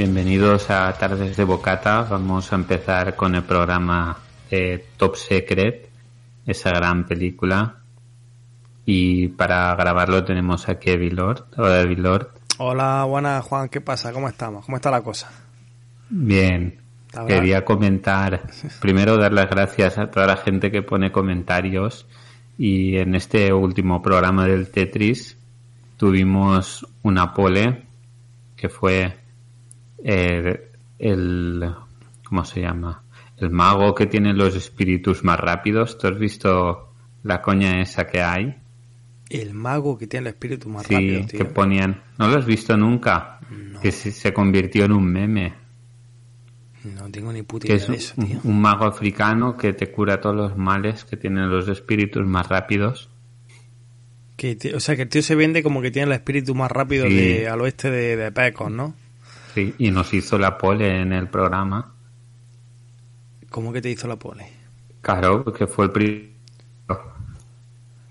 Bienvenidos a Tardes de Bocata. Vamos a empezar con el programa eh, Top Secret, esa gran película. Y para grabarlo tenemos aquí a Vilord. Hola, Vilord. Hola, buenas Juan, ¿qué pasa? ¿Cómo estamos? ¿Cómo está la cosa? Bien. Quería comentar, primero dar las gracias a toda la gente que pone comentarios. Y en este último programa del Tetris tuvimos una pole que fue eh, el ¿cómo se llama? El mago que tiene los espíritus más rápidos. ¿Tú has visto la coña esa que hay? El mago que tiene el espíritu más Sí, rápido, que tío. ponían. ¿No lo has visto nunca? Que se, se convirtió en un meme. No tengo ni puta Que idea es de eso, tío. un mago africano que te cura todos los males que tienen los espíritus más rápidos. Que, o sea, que el tío se vende como que tiene el espíritu más rápido Sí. de, al oeste de, de Pecos, ¿no? Sí, y nos hizo la pole en el programa. ¿Cómo que te hizo la pole? Claro, porque fue el, pri-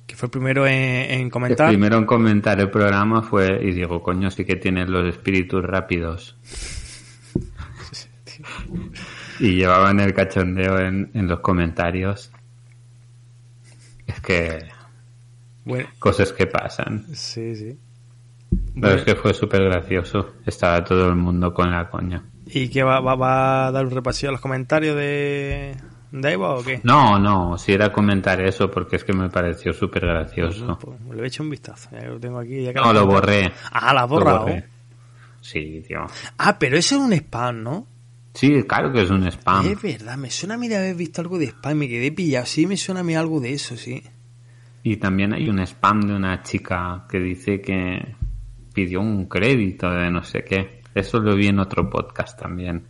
Que fue el primero en, en el comentar. primero en comentar el programa fue y digo, coño, sí que tienen los espíritus rápidos. y llevaban el cachondeo en, en los comentarios. Es que Bueno, cosas que pasan. sí, sí. Pero es que fue súper gracioso. Estaba todo el mundo con la coña. ¿Y qué va, va, va a dar un repasillo a los comentarios de, de Eva o qué? No, no, si era comentar eso porque es que me pareció súper gracioso. Pues le a echar un vistazo. Ya lo tengo aquí. Ya que No, lo borré. Ah, la borré. Sí, tío. Ah, pero eso es un spam, ¿no? Sí, claro que es un spam. Es verdad, me suena a mí de haber visto algo de spam, me quedé pillado. Sí, me suena a mí algo de eso, sí. Y también hay un spam de una chica que dice que pidió un crédito de no sé qué. Eso lo vi en otro podcast también.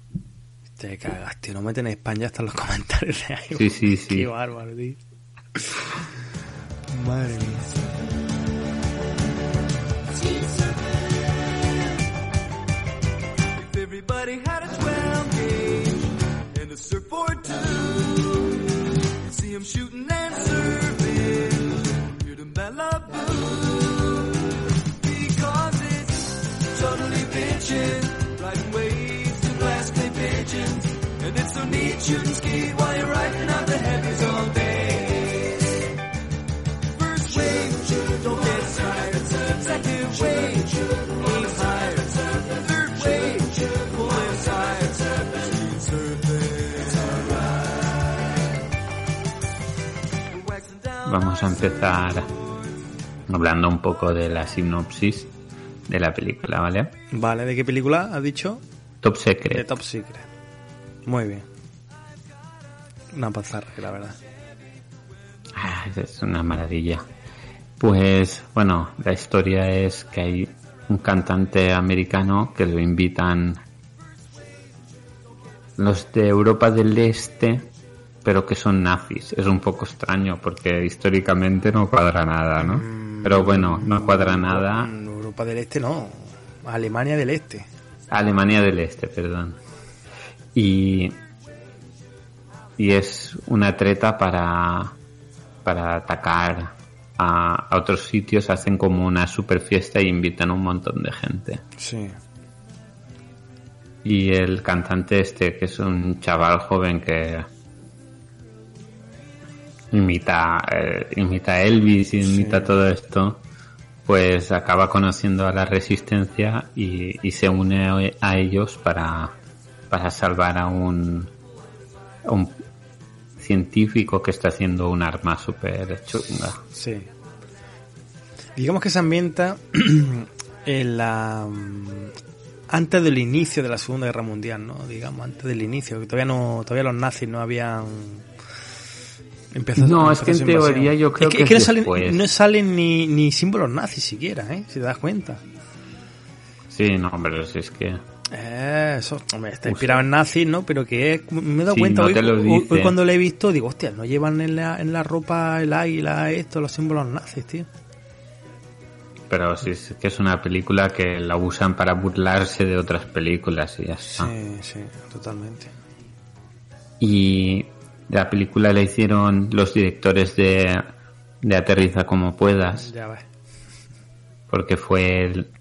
Te cagas, tío. No meten spam ya hasta en los comentarios de ahí. Sí, sí, sí. Qué bárbaro, tío. Madre mía. If everybody had a 12 gauge and a surfboard too, see 'em shooting Vamos a empezar hablando un poco de la sinopsis de la película, ¿vale? Vale, ¿de qué película has dicho? Top De Secret. Top Secret. Muy bien. Una pasarra, la verdad. Ah, es una maravilla. Pues bueno, la historia es que hay un cantante americano que lo invitan los de Europa del Este, pero que son nazis. Es un poco extraño porque históricamente no cuadra nada, ¿no? Pero bueno, no cuadra nada. Europa del Este no. Alemania del Este. Alemania del Este, perdón. Y, y es una treta para, para atacar a, a otros sitios, hacen como una super fiesta y invitan a un montón de gente. Sí. Y el cantante este, que es un chaval joven que imita, eh, imita Elvis, imita todo esto, pues acaba conociendo a la resistencia y, y se une a ellos para, para salvar a un, a un científico que está haciendo un arma súper chunga. Sí. Digamos que se ambienta En la, mm, antes del inicio de la Segunda Guerra Mundial, ¿no? Digamos, antes del inicio, que todavía no, todavía los nazis no habían empezado No, es que en teoría yo creo es que es que no salen, después. no salen ni, ni símbolos nazis siquiera, ¿eh? Si te das cuenta. Sí, no, pero si es que... Eh, eso, hombre, está inspirado en nazis, ¿no? Pero que es- me he dado Sí, cuenta no hoy cuando lo he visto, digo, hostia, no llevan en la, en la ropa el águila, esto, los símbolos nazis, tío. Pero sí, es que es una película que la usan para burlarse de otras películas y ya está. Sí, sí, totalmente. Y la película la hicieron los directores de, de Aterriza como puedas, Ya ves. porque fue el,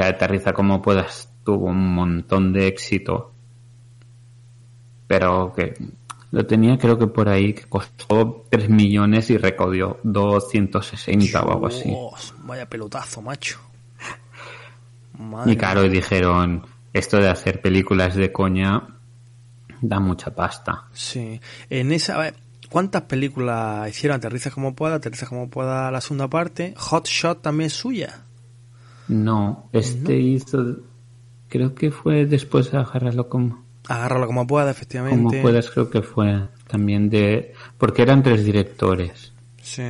Aterriza como puedas tuvo un montón de éxito, pero que lo tenía creo que por ahí que costó 3 millones y recaudó 260 o algo así. Dios, vaya pelotazo, macho. Madre Y claro, dijeron, esto de hacer películas de coña da mucha pasta. Sí. En esa, ¿cuántas películas hicieron? Aterriza como pueda, aterriza como pueda la segunda parte. Hot Shot también es suya. No, este hizo, creo que fue después de agarrarlo como, Agárralo como pueda, efectivamente. como puedas, creo que fue también de, porque eran tres directores Sí.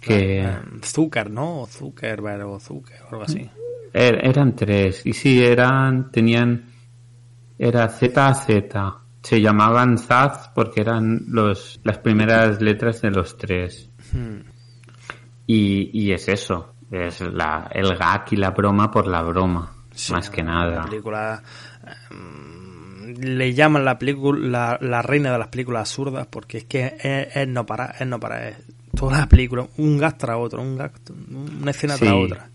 que Eh, Zucker, ¿no? O Zuckerberg o Zucker o algo así. er- eran tres y sí eran, tenían, era Z a Z, se llamaban Zaz porque eran los, las primeras letras de los tres. Hmm. Y, y es eso, es la, el gag y la broma por la broma, Sí, más que La nada. película. eh, le llaman la película la, la reina de las películas absurdas porque es que es, es no para, es no para. Es toda la película, un gas tras otro, un gag, una escena Sí. tras otra.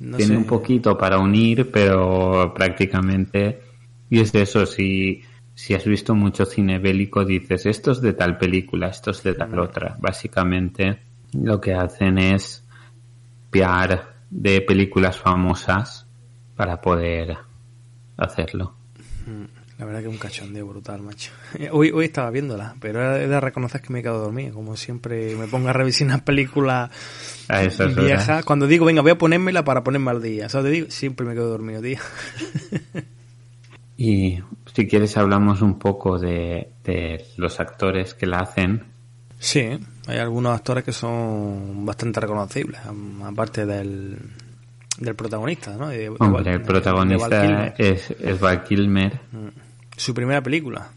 No Tiene sé. un poquito para unir, pero prácticamente... Y es de eso, si, si has visto mucho cine bélico, dices, esto es de tal película, esto es de tal otra. Básicamente lo que hacen es piar de películas famosas para poder hacerlo. La verdad que es un cachondeo brutal, macho. Hoy, hoy estaba viéndola, pero he de reconocer que me he quedado dormido. Como siempre me pongo a revisar películas A esas horas. viejas. Cuando digo, venga, voy a ponérmela para ponerme al día. ¿Sabes? Te digo, siempre me quedo dormido, tío. Y si quieres hablamos un poco de, de los actores que la hacen. Sí, hay algunos actores que son bastante reconocibles, aparte del, del protagonista, ¿no? De- el protagonista de Val Kilmer. es, es Val Kilmer. Su primera película.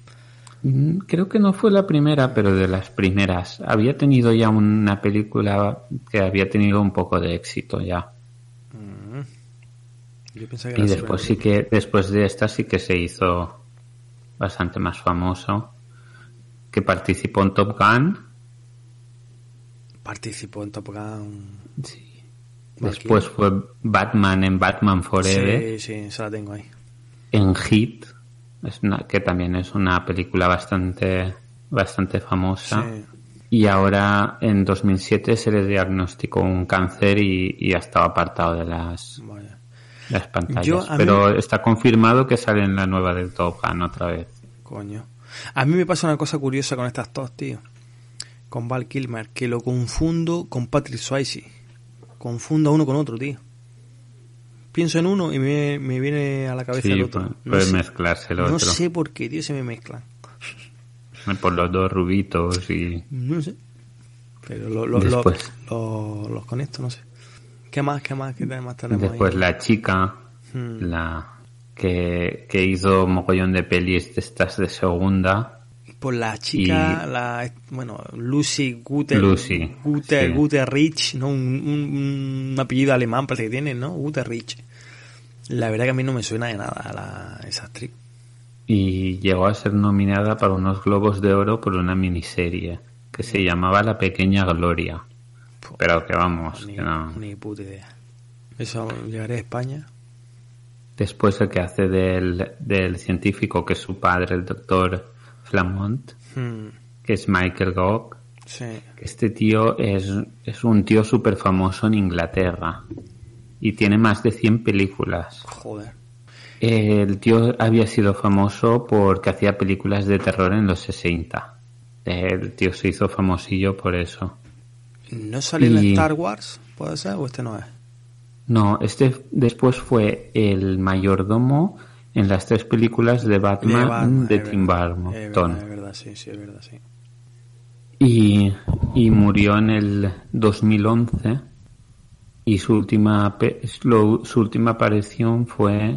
Mm, Creo que no fue la primera, pero de las primeras. Había tenido ya una película que había tenido un poco de éxito ya. Yo pensaba que Y después sí que, después de esta sí que se hizo bastante más famoso. Que participó en Top Gun. Participó en Top Gun. Sí. Después fue Batman en Batman Forever. Sí, sí, esa la tengo ahí. En Hit, es una- que también es una película bastante, bastante famosa. Sí. Y ahora en 2007 se le diagnosticó un cáncer y, y ha estado apartado de las, Vaya. Las pantallas. Yo, a mí- Pero está confirmado que sale en la nueva del Top Gun otra vez. Coño. A mí me pasa una cosa curiosa con estas dos, tío. Con Val Kilmer, que lo confundo con Patrick Swayze. Confundo a uno con otro, tío. Pienso en uno y me, me viene a la cabeza Sí, el otro. puede, No puede sé- mezclarse el No otro. sé por qué, tío, se me mezclan. Por los dos rubitos y... No sé. Pero lo, lo- lo- Después. lo- los conecto, no sé. ¿Qué más, qué más, qué más tenemos Después ahí? la chica, Hmm. la que, que hizo mogollón de pelis de estas de segunda. Por la chica, y- la, bueno, Lucy Guter, Lucy, Guter, sí. Guterrich, ¿no? Un, un- un apellido alemán parece que tiene, ¿no? Guterrich. La verdad que a mí no me suena de nada la, esa actriz. y llegó a ser nominada para unos Globos de Oro por una miniserie que se llamaba La Pequeña Gloria. Pero que vamos, Ni, que no. ni puta idea. Eso llegaré a España. Después el que hace del, del científico, que es su padre, el doctor Flamont, Hmm, que es Michael Gogg. sí. Este tío es, es un tío súper famoso en Inglaterra y tiene más de 100 películas. Joder. El tío había sido famoso porque hacía películas de terror en los 60. El tío se hizo famosillo por eso. ¿No sale en Y- Star Wars? ¿Puede ser? ¿O este no es? No, este después fue el mayordomo en las tres películas de Batman de, Batman, Tim. Burton. Es verdad, es verdad, sí, sí, es verdad, sí. Y, y murió en el 2011 y su última su última aparición fue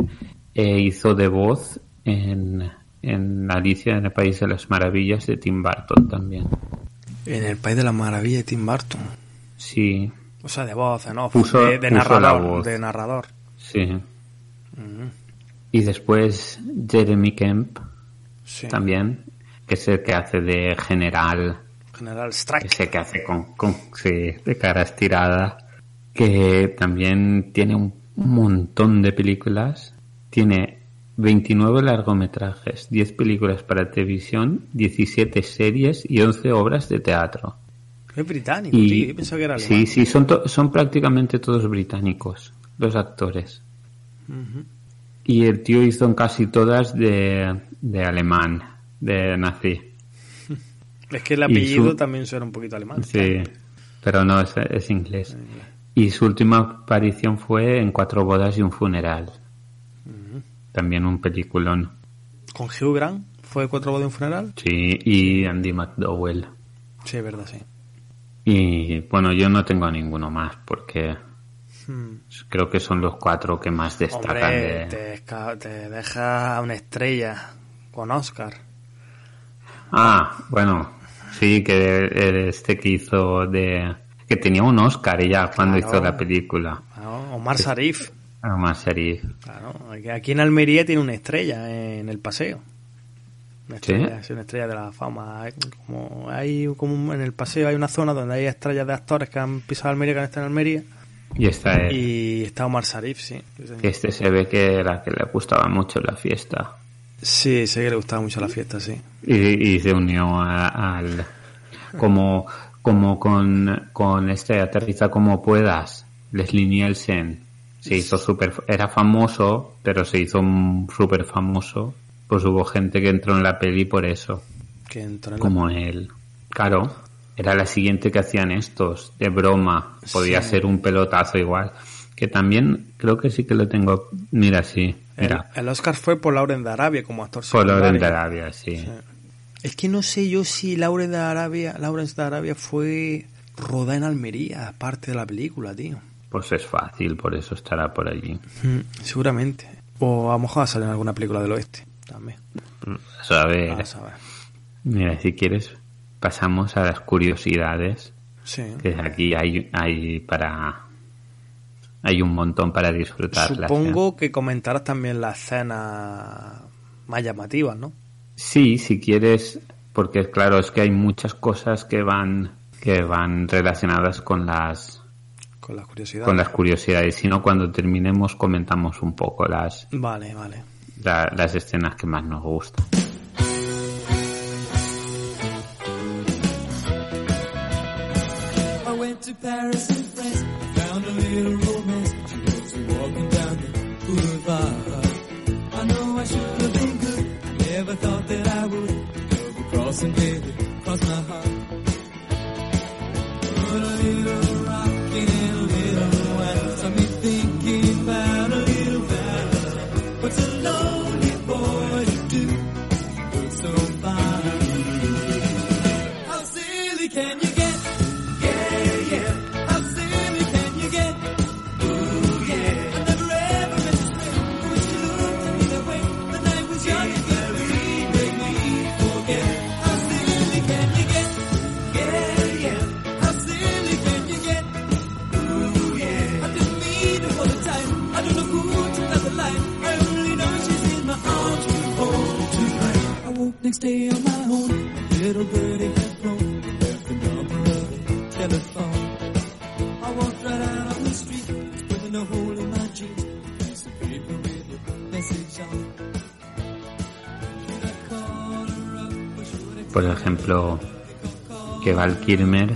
eh, hizo de voz en, en Alicia en el País de las Maravillas de Tim Burton también. En el País de las Maravillas de Tim Burton. Sí, O sea, de voz, en off, Puso- de, la narrador. voz. De narrador. sí. Y después Jeremy Kemp Sí. también, que es el que hace de general General Strike. ese que hace con, con sí, de cara estirada, que también tiene un montón de películas, tiene 29 largometrajes, 10 películas para televisión, 17 series y 11 obras de teatro. Es británico, Y, tío. Yo pensaba que era sí, alemán. sí, son, to- son prácticamente todos británicos, los actores. Y el tío hizo casi todas de, de alemán, de nazi. Es que el apellido su- también suena un poquito alemán. Sí, pero no, es, es inglés. Y su última aparición fue en Cuatro bodas y un funeral. También un peliculón. Con Hugh Grant fue cuatro bodas de un funeral. Sí, y Andy McDowell. Sí, es verdad, sí. Y bueno, yo no tengo a ninguno más porque Hmm. creo que son los cuatro que más destacan Hombre, de... te, deja una estrella con Oscar. Ah, bueno, sí, que este que hizo de... que tenía un Oscar ya cuando Claro. hizo la película. Omar Sarif. Además, sería... Claro, aquí- en Almería tiene una estrella en el paseo. Una estrella, sí, una estrella de la fama. Como hay como en el paseo hay una zona donde hay estrellas de actores que han pisado Almería, que han estado en Almería. Y esta es... Y está Omar Sarif, sí. Este se ve que era que le gustaba mucho la fiesta. Sí, sé que le gustaba mucho la fiesta, sí. y, y se unió al como como con, con este aterriza como puedas Leslie Nielsen se hizo súper era famoso pero se hizo súper famoso pues hubo gente que entró en la peli por eso Que entró en la- como él claro era la siguiente que hacían estos de broma podía Sí. ser un pelotazo igual que también creo que sí que lo tengo mira sí el, mira el Oscar fue por Lauren de Arabia como actor por orden de. Arabia sí. Sí. Es que no sé yo si Lauren de Arabia, Lawrence de Arabia fue rodada en Almería, aparte de la película, tío. Pues es fácil, por eso estará por allí. Mm, seguramente. O a lo mejor sale en alguna película del oeste también. Eso, a Vamos a ver. mira, si quieres, pasamos a las curiosidades, Sí. que aquí hay, hay para... Hay un montón para disfrutarlas. Supongo que comentarás también las escenas más llamativas, ¿no? Sí, si quieres, porque claro, es que hay muchas cosas que van que van relacionadas con las Con las curiosidades. con las curiosidades. Si no, cuando terminemos comentamos un poco las Vale, vale. la- las escenas que más nos gustan. Day on my own. Little Por ejemplo, que Val Kilmer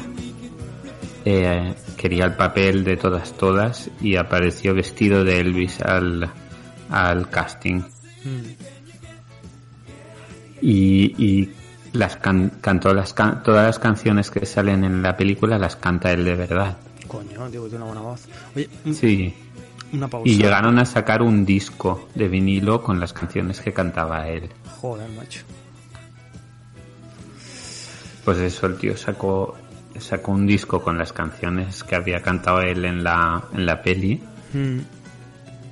eh, quería el papel de todas todas y apareció vestido de Elvis al, al casting. Y, y las can- cantó las can- todas las canciones que salen en la película las canta él de verdad. Coño, tío, tiene una buena voz. Oye, Sí, una pausa. Y llegaron a sacar un disco de vinilo con las canciones que cantaba él. Joder, macho. Pues eso, el tío sacó, sacó un disco con las canciones que había cantado él en la, en la peli. Mm,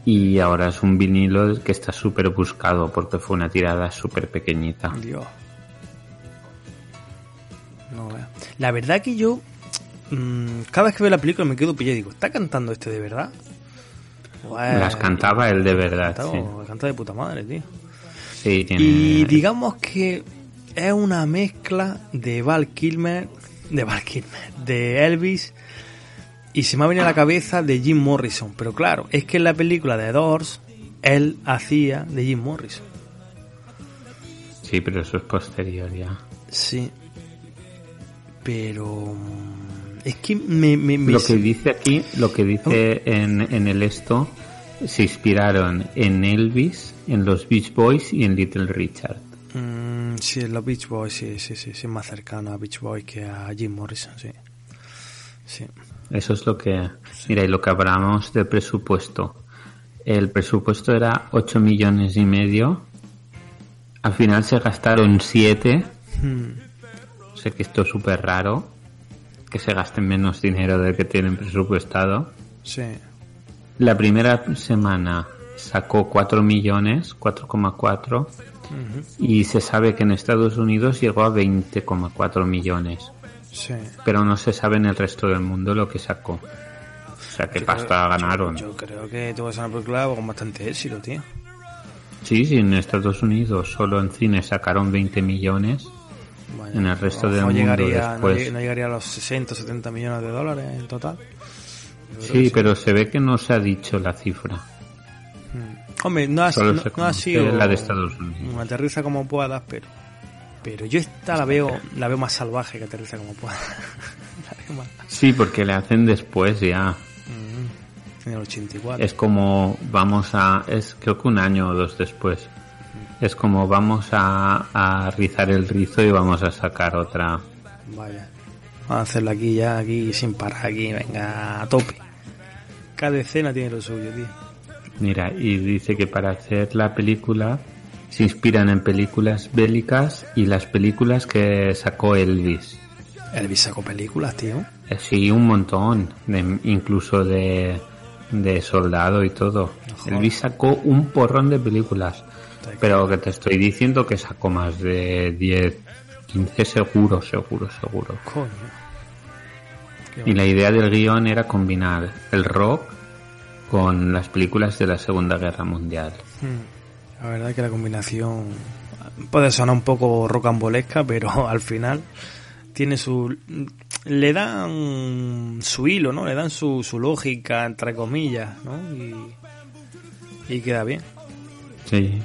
Y ahora es un vinilo que está súper buscado porque fue una tirada súper pequeñita. Dios. No. La verdad que yo. mm, cada vez que veo la película me quedo pillado y digo, ¿está cantando este de verdad? Las cantaba él de verdad, cantaba- sí. Canta de puta madre, tío. Sí, tiene... Y digamos que es una mezcla de Val Kilmer, de Val Kilmer, de Elvis, y se me ha venido a la cabeza de Jim Morrison. Pero claro, es que en la película de Doors, él hacía de Jim Morrison. Sí, pero eso es posterior ya. Sí. Pero... mm, Es que me... me, me- Lo que dice aquí, lo que dice en, en el esto, se inspiraron en Elvis, en los Beach Boys y en Little Richard. Mm, sí, los Beach Boys, sí, sí, sí, sí, más cercano a Beach Boys que a Jim Morrison, sí. Sí. Eso es lo que... Mira, y lo que hablamos del presupuesto. El presupuesto era 8 millones y medio. Al final se gastaron 7. Hmm, Sé que esto es súper raro. Que se gasten menos dinero del que tienen presupuestado. sí. La primera semana sacó 4 millones, 4,4. Ujú. Y se sabe que en Estados Unidos llegó a 20,4 millones. Sí. Pero no se sabe en el resto del mundo lo que sacó. O sea, qué Yo pasta creo- ganaron. Yo, yo creo que tuvo una película con bastante éxito, tío. Sí, sí, en Estados Unidos solo en cine sacaron 20 millones. Vaya, En el resto del mejor mundo llegaría, no después. lleg- No, llegaría a los 60, 70 millones de dólares en total. Sí, pero se ve que no se ha dicho la cifra. Hombre, no ha, no- no ha sido la de Estados Unidos. aterriza como puedas, pero pero yo esta la veo la veo más salvaje que aterriza como pueda. más Sí, porque le hacen después ya. en el 84. Es como vamos a... Es creo que un año o dos después. Es como vamos a, a rizar el rizo y vamos a sacar otra. Vaya. Vamos a hacerlo aquí ya, aquí sin parar, aquí, venga, a tope. Cada escena tiene lo suyo, tío. Mira, y dice que para hacer la película se inspiran en películas bélicas y las películas que sacó Elvis. Elvis sacó películas, tío. Eh, Sí, un montón, de- incluso de, de soldado y todo. Elvis sacó un porrón de películas, pero que te estoy diciendo que sacó más de 10, 15 seguro, seguro, seguro. Coño. Y la idea del guion era combinar el rock con las películas de la Segunda Guerra Mundial. Hmm. La verdad es que la combinación puede sonar un poco rocambolesca, pero al final tiene su... Le dan su hilo, ¿no? Le dan su, su lógica, entre comillas, ¿no? Y, y queda bien. Sí.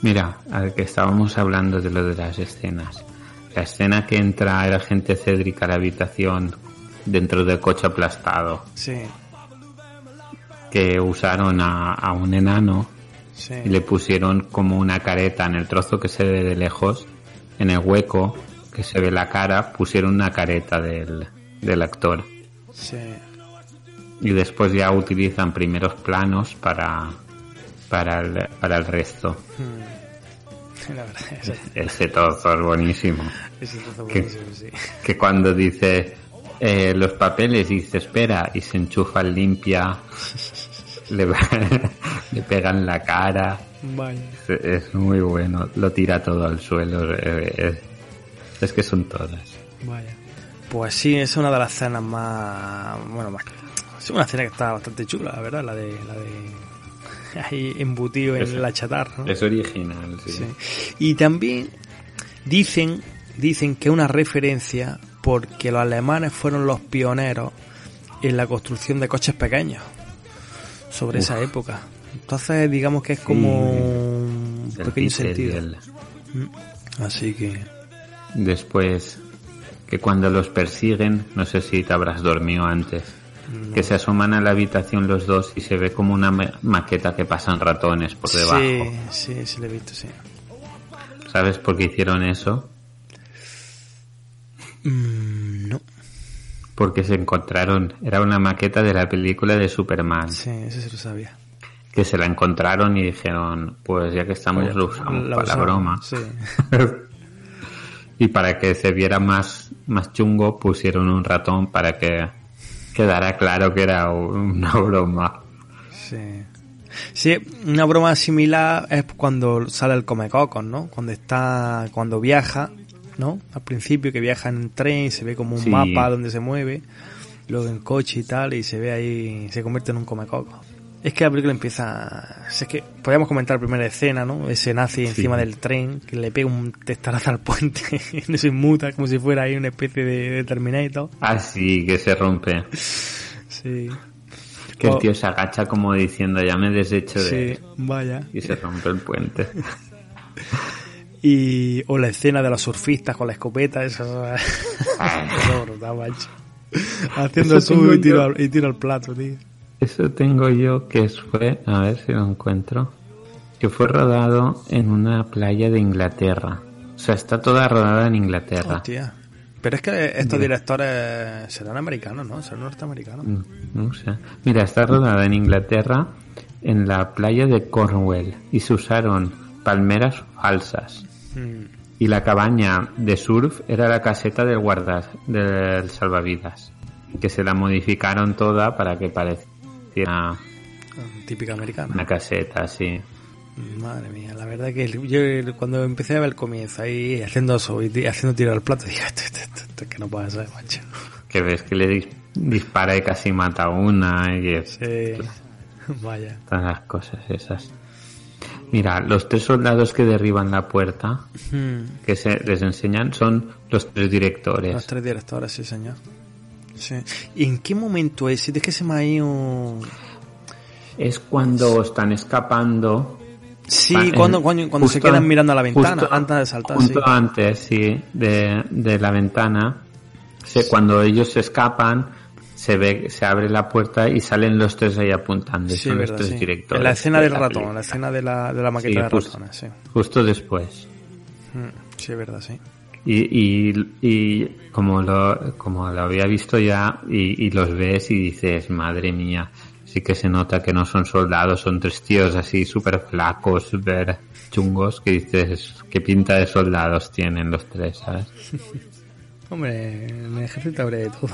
Mira, al que estábamos hablando de lo de las escenas. La escena que entra el agente Cédric a la habitación dentro del coche aplastado, Sí, que usaron a, a un enano sí. y le pusieron como una careta en el trozo que se ve de lejos, en el hueco que se ve la cara, pusieron una careta del, del actor. sí. Y después ya utilizan primeros planos para, para, el, para el resto. La verdad, ese, Ese trozo es buenísimo. ese trozo buenísimo, sí. que cuando dice eh, los papeles dice espera y se enchufa limpia le, le pegan la cara es, es muy bueno lo tira todo al suelo eh, es, es que son todas Vaya. Pues sí, es una de las escenas más. Bueno, más. Es una escena que está bastante chula, la verdad, la de. La de ahí embutido en Es- la chatarra. ¿no? es original sí. Sí. Y también dicen, dicen que es una referencia porque los alemanes fueron los pioneros en la construcción de coches pequeños sobre esa época. Entonces, digamos que es como un El pequeño sentido. el- Así que. después que cuando los persiguen no sé si te habrás dormido antes que se asoman a la habitación los dos y se ve como una ma- maqueta que pasan ratones por debajo Sí, sí, sí, lo he visto, sí. ¿Sabes por qué hicieron eso? Mm. Porque se encontraron, era una maqueta de la película de Superman, Sí, eso sí lo sabía. que se la encontraron y dijeron, pues ya que estamos lo usamos La para la broma. Sí. y para que se viera más, más chungo pusieron un ratón para que quedara claro que era una broma. Sí. Sí, una broma similar es cuando sale el comecocos, ¿no? Cuando está, cuando viaja, ¿no? Al principio que viaja en tren, se ve como un Sí. mapa donde se mueve, luego en coche y tal, y se ve ahí, se convierte en un comecocos. Es que la película empieza, es que podríamos comentar la primera escena, ¿no? Ese nazi encima del tren, que le pega un testarazo al puente, no se inmuta, como si fuera ahí una especie de, de Terminator. Así que se rompe. Sí. Que el Oh. tío se agacha como diciendo ya me deshecho de Sí, él", vaya. y se rompe el puente. Y, o la escena de los surfistas con la escopeta, eso, eso brutal, macho. Haciendo Eso sub y tiro, al, y tiro al plato, tío. Eso tengo yo que fue, a ver si lo encuentro, que fue rodado en una playa de Inglaterra. O sea, está toda rodada en Inglaterra. Hostia. Pero es que estos directores serán americanos, ¿no? Serán norteamericanos. Mm, No sé. Mira, está rodada en Inglaterra en la playa de Cornwall y se usaron palmeras falsas. Y la cabaña de surf era la caseta del guarda del salvavidas, que se la modificaron toda para que pareciera Típica americana. una caseta así. Madre mía, la verdad que yo cuando empecé a ver el comienzo ahí haciendo eso y haciendo tiro al plato, dije, esto, que no puede ser, macho. Que ves que le dis- dispara y casi mata a una y es- Sí. Vaya. todas las cosas esas. Mira, los tres soldados que derriban la puerta, Hmm. que se les enseñan, son los tres directores. Los tres directores, sí, señor. Sí. ¿Y en qué momento es? Es que se me ha ido... Es cuando están escapando. Sí, en- cuando, cuando, cuando se quedan mirando a la ventana antes de saltar, sí. Justo antes, sí, de, de la ventana. Cuando ellos se escapan, se ve, se abre la puerta y salen los tres ahí apuntando. Sí, son verdad, los tres sí. directores. En la escena de del la ratón, película. la escena de la, de la maqueta Sí, de justo. ratones, sí. Justo después. Mm, Sí, es verdad, sí. Y, y, y como lo, como lo había visto ya, y, y los ves y dices, madre mía, sí que se nota que no son soldados, son tres tíos así súper flacos, súper chungos, que dices, qué pinta de soldados tienen los tres, ¿sabes? Hombre, en el ejército habrá de todo.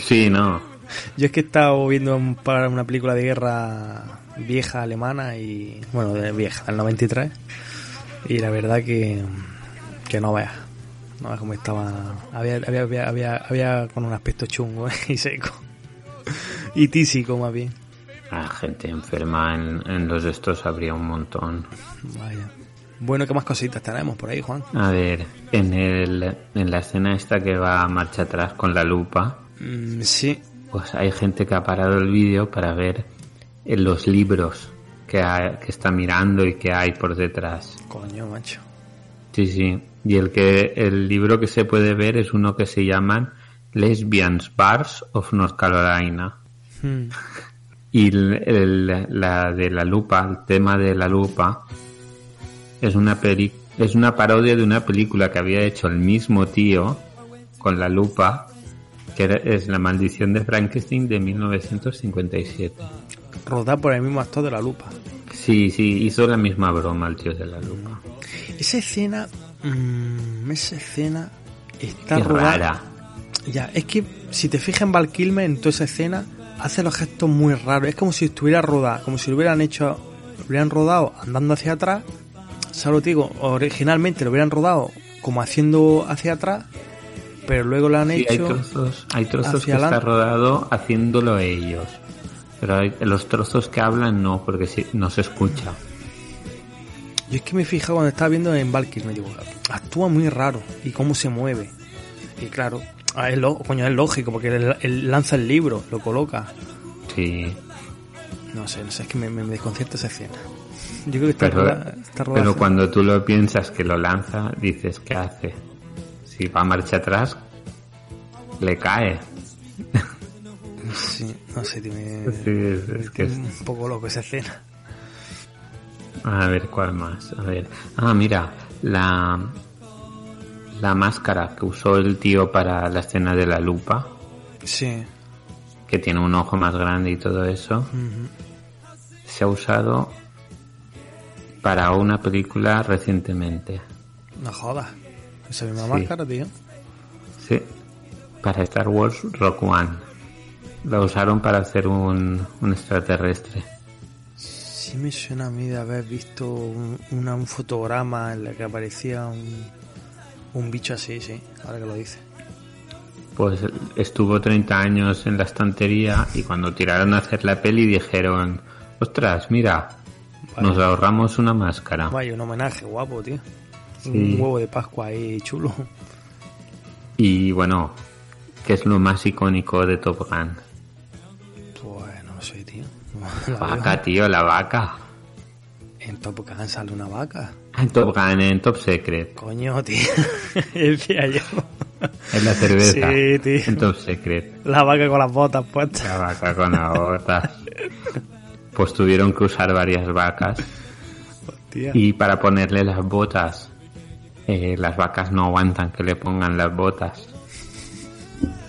Sí, no. Yo es que he estado viendo un- para una película de guerra vieja alemana y, bueno, de vieja, del 93. Y la verdad que, que no veas. No veas cómo estaba. Había, había, había, había, había con un aspecto chungo ¿eh? y seco. Y tísico más bien. La gente enferma en, en los estos habría un montón. Vaya. Bueno, ¿qué más cositas tenemos por ahí, Juan? A ver, en el, en la escena esta que va a marcha atrás con la lupa, Mm, sí, pues hay gente que ha parado el vídeo para ver en los libros que, está mirando y que hay por detrás. coño, macho. Sí, sí. Y el que el libro que se puede ver es uno que se llaman Lesbians Bars of North Carolina. Mm, Y el- el- la de la lupa, el tema de la lupa, es una es una parodia de una película que había hecho el mismo tío con la lupa, que es La maldición de Frankenstein de 1957. rodar por el mismo actor de la lupa. Sí, sí, hizo la misma broma el tío de la lupa. Esa escena. mm, esa escena está rodada. rara. Ya, es que si te fijas en Val Kilmer en toda esa escena, hace los gestos muy raros. Es como si estuviera rodada, como si lo hubieran hecho, lo hubieran rodado andando hacia atrás. Solo te digo, originalmente lo hubieran rodado como haciendo hacia atrás, pero luego lo han Sí, hay hecho. trozos, hay trozos que hacia está rodado haciéndolo ellos. Pero hay- los trozos que hablan no, porque si, no se escucha. Yo es que me he fijado cuando estaba viendo en Val Kilmer, digo, actúa muy raro y cómo se mueve. Y claro, ah, es, lo- coño, es lógico, porque él, él lanza el libro, lo coloca. Sí. No sé, no sé, es que me, me, me desconcierta esa escena. Yo creo que está Pero, rodada- está rodada pero cuando tú lo piensas que lo lanza, dices, ¿qué hace? Si va a marcha atrás, le cae. Sí, no sé, Sí, es, es que es- un poco loco esa escena. A ver, ¿cuál más? A ver. Ah, mira, la, la máscara que usó el tío para la escena de la lupa, Sí. que tiene un ojo más grande y todo eso, se ha usado para una película recientemente. No jodas. Esa misma Sí. máscara, tío. Sí, para Star Wars Rock One. La usaron para hacer un, un extraterrestre. Sí me suena a mí de haber visto un, una- un fotograma en el que aparecía un, un bicho así, sí, ahora que lo dice. Pues estuvo 30 años en la estantería y cuando tiraron a hacer la peli dijeron, ostras, mira, nos ahorramos una máscara. Vaya, un homenaje guapo, tío. Sí. Un huevo de Pascua ahí chulo. Y bueno, ¿qué es lo más icónico de Top Gun? Pues no lo sé, tío. La vaca, veo. tío, la vaca. En Top Gun sale una vaca. En Top Gun, en Top Secret. Coño, tío. Decía yo. En la cerveza. Sí, tío. En Top Secret. La vaca con las botas puestas. La vaca con la botas. Pues tuvieron que usar varias vacas. Tía. Y para ponerle las botas, eh, las vacas no aguantan que le pongan las botas.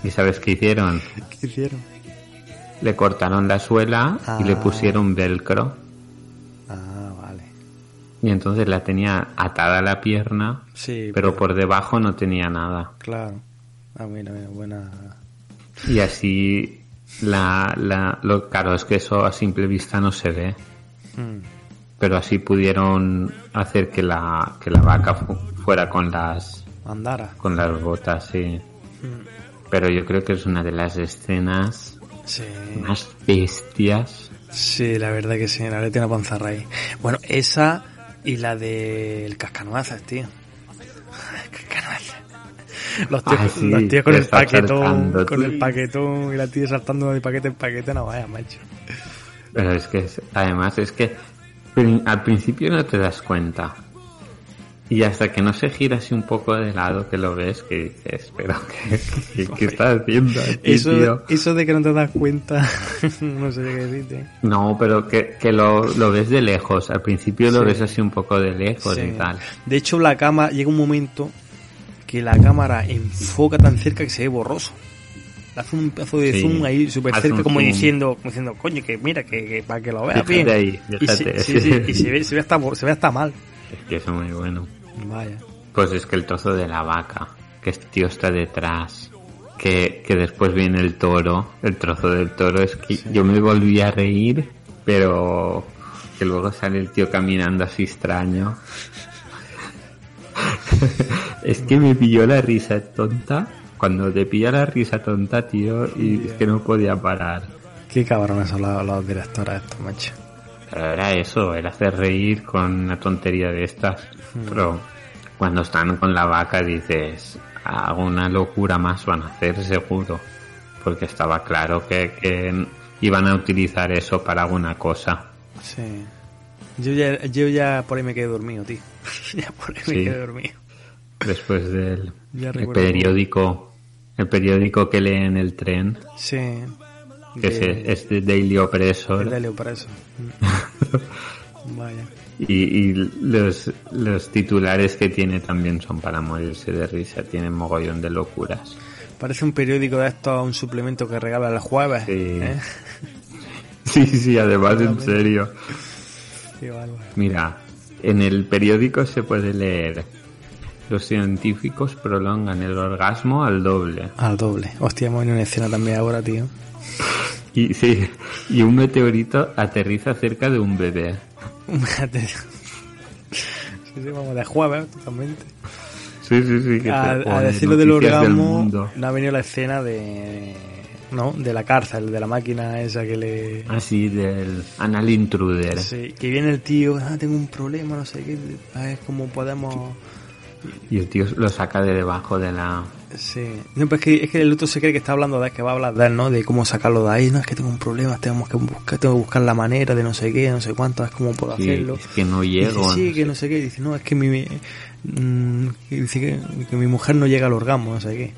¿Y sabes qué hicieron? ¿Qué hicieron? Le cortaron la suela y le Ah. pusieron velcro. Ah, vale. Y entonces la tenía atada a la pierna, Sí, pero por debajo no tenía nada. Claro. Ah, mira, mira, buena. Y así, la, la, lo claro es que eso a simple vista no se ve. Mm. Pero así pudieron hacer que la, que la vaca fuera con las, Andara. con las botas, sí. Mm. Pero yo creo que es una de las escenas Sí. más bestias. Sí, la verdad que sí, la verdad tiene una panza raíz. Bueno, esa y la del cascanueces, tío. Los tíos, Ah, sí, los tíos con el paquetón, saltando, con el paquetón y la tía saltando de paquete en paquete, no vaya, macho. Pero es que, es- además, es que al principio no te das cuenta. Y hasta que no se gira así un poco de lado que lo ves, que dices, pero ¿qué, qué, qué estás haciendo aquí, Eso, tío? eso de que no te das cuenta, no sé qué decirte. No, pero que, que lo, lo ves de lejos. Al principio lo ves así un poco de lejos Sí. y tal. De hecho, la cámara, llega un momento que la cámara enfoca tan cerca que se ve borroso. Le Hace un pedazo de Sí. zoom ahí súper cerca, como zoom. diciendo, como diciendo, coño, que mira, que, que para que lo veas bien. ahí, y se, y se ve, se ve hasta, se ve hasta mal. Es que es muy bueno. Vaya. Pues es que el trozo de la vaca, que este tío está detrás, que, que después viene el toro, el trozo del toro, es que yo me volví a reír, pero que luego sale el tío caminando así extraño. es que me pilló la risa tonta, cuando te pilla la risa tonta, tío, y es que no podía parar. Qué cabrones son los, los directores estos, macho. Pero era eso, era hacer reír con una tontería de estas. Pero cuando están con la vaca dices, alguna locura más van a hacer seguro. Porque estaba claro que, que iban a utilizar eso para alguna cosa. Sí. Yo ya, yo ya por ahí me quedé dormido, tío. ya por ahí me quedé dormido. Después del el periódico, el periódico que lee en el tren, Sí. Que De- es, es de Daily Oppressor. eso. Mm. Vaya. Y, y los, los titulares que tiene también son para morirse de risa, tienen mogollón de locuras. Parece un periódico de estos, un suplemento que regala el jueves. Sí. ¿eh? Sí, sí, además en serio. Qué. Mira, en el periódico se puede leer los científicos prolongan el orgasmo al doble. Al doble. Hostia, hemos venido una escena también ahora, tío. Y sí, y un meteorito aterriza cerca de un bebé. Sí, sí, vamos de jueves, totalmente. Sí, sí, sí. Que A, te a decirlo del orgasmo, no ha venido la escena de. ¿No? De la cárcel, de la máquina esa que le. Así del anal intruder. Sí, que viene el tío, ah, tengo un problema, no sé qué, a ver cómo podemos... Y el tío lo saca de debajo de la... Sí. No, pues es que, es que el otro se cree que está hablando de que va a hablar de él, ¿no? De cómo sacarlo de ahí, no, es que tengo un problema, tenemos que buscar, tengo que buscar la manera de no sé qué, no sé cuánto, es cómo puedo Sí, hacerlo. es que no Y dice, llego. sí, no que sé. no sé qué, dice, no, es que mi, mm, que dice que, que mi mujer no llega al orgasmo, no sé qué.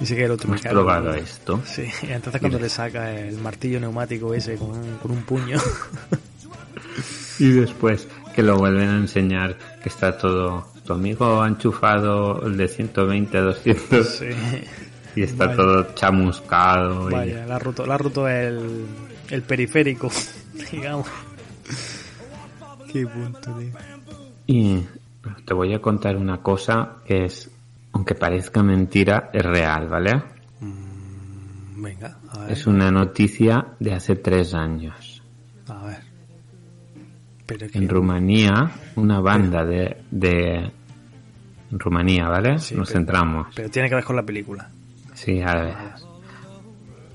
Dice que el otro ¿No me has probado esto? Sí, y entonces cuando le saca el martillo neumático ese con un, con un puño. Y después que lo vuelven a enseñar que está todo tu amigo ha enchufado el de 120 a 200 Sí. y está Vaya. todo chamuscado. y- Vaya, le ha roto, le ha roto el, el periférico, digamos. Qué punto, tío. Y te voy a contar una cosa que es, aunque parezca mentira, es real, ¿vale? Venga, a ver. Es una noticia de hace tres años. Pero que... En Rumanía, una banda de... de en Rumanía, ¿vale? Sí, Nos pero- centramos. Pero tiene que ver con la película. Sí, a ver.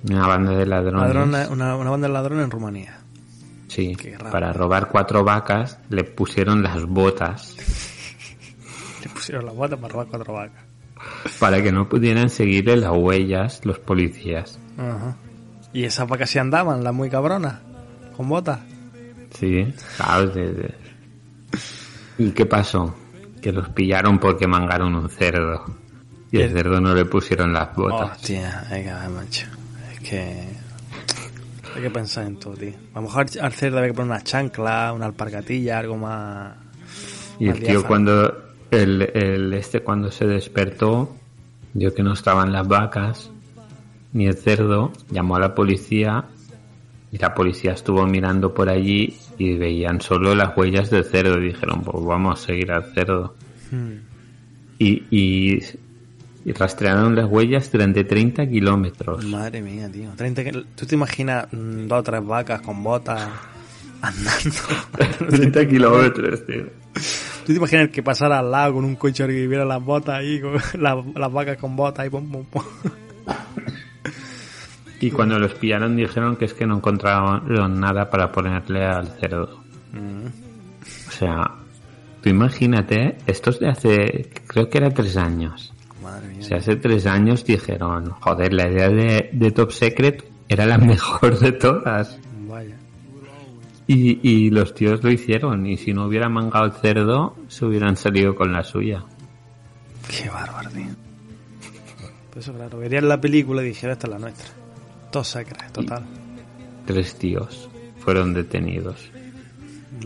Una banda de ladrones. Ladrona- una, una banda de ladrones en Rumanía. Sí, para robar cuatro vacas le pusieron las botas Le pusieron la bota para robar cuatro vacas. para que no pudieran seguirle las huellas los policías. Ajá. Y esas vacas se andaban, las muy cabronas, con botas. Sí, claro. de- de- ¿Y qué pasó? Que los pillaron porque mangaron un cerdo. Y el El- cerdo no le pusieron las botas. Hostia, ver, macho. Es que. Hay que pensar en todo, tío. A lo mejor al cerdo había que poner una chancla, una alpargatilla, algo más. y el tío diáfano. cuando... El, el este cuando se despertó, vio que no estaban las vacas ni el cerdo, llamó a la policía y la policía estuvo mirando por allí y veían solo las huellas del cerdo y dijeron, pues vamos a seguir al cerdo. Hmm. Y, y, y rastrearon las huellas durante 30 kilómetros. Madre mía, tío. 30 que- ¿Tú te imaginas mm, dos o tres vacas con botas andando? 30 kilómetros, tío. ¿Tú te imaginas que pasara al lado con un coche que viera las botas ahí, con las, las vacas con botas ahí, pum, pum, pum? Y cuando los pillaron dijeron que es que no encontraron nada para ponerle al cerdo. O sea, tú imagínate, esto es de hace, creo que era tres años. Madre mía. O sea, hace tres años dijeron, joder, la idea de, de Top Secret era la mejor de todas. Vaya. Y, y los tíos lo hicieron, y si no hubiera mangado el cerdo, se hubieran salido con la suya. Qué bárbaro, tío. Por eso, claro, verían la película y dijera, esta es la nuestra. Sacra, total. Tres tíos fueron detenidos.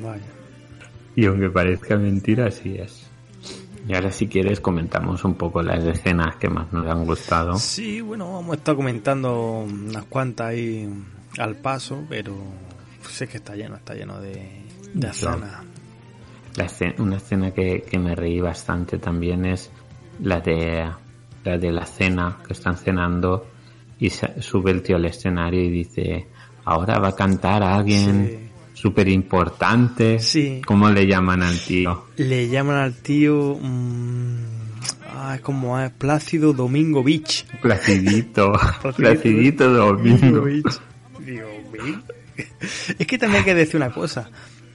Vaya. Y aunque parezca mentira, así es. Y ahora si quieres comentamos un poco las escenas que más nos han gustado. Sí, bueno, hemos estado comentando unas cuantas ahí al paso, pero sé que está lleno, está lleno de, escenas. La escena- una escena que, que me reí bastante también es la de la de la cena, que están cenando y sube el tío al escenario y dice, ahora va a cantar a alguien súper importante. Sí. ¿Cómo le llaman al tío? Le llaman al tío... mm, ah, es como es Plácido Domingo Beach. Placidito, Placidito Domingo. Beach. Es que también hay que decir una cosa,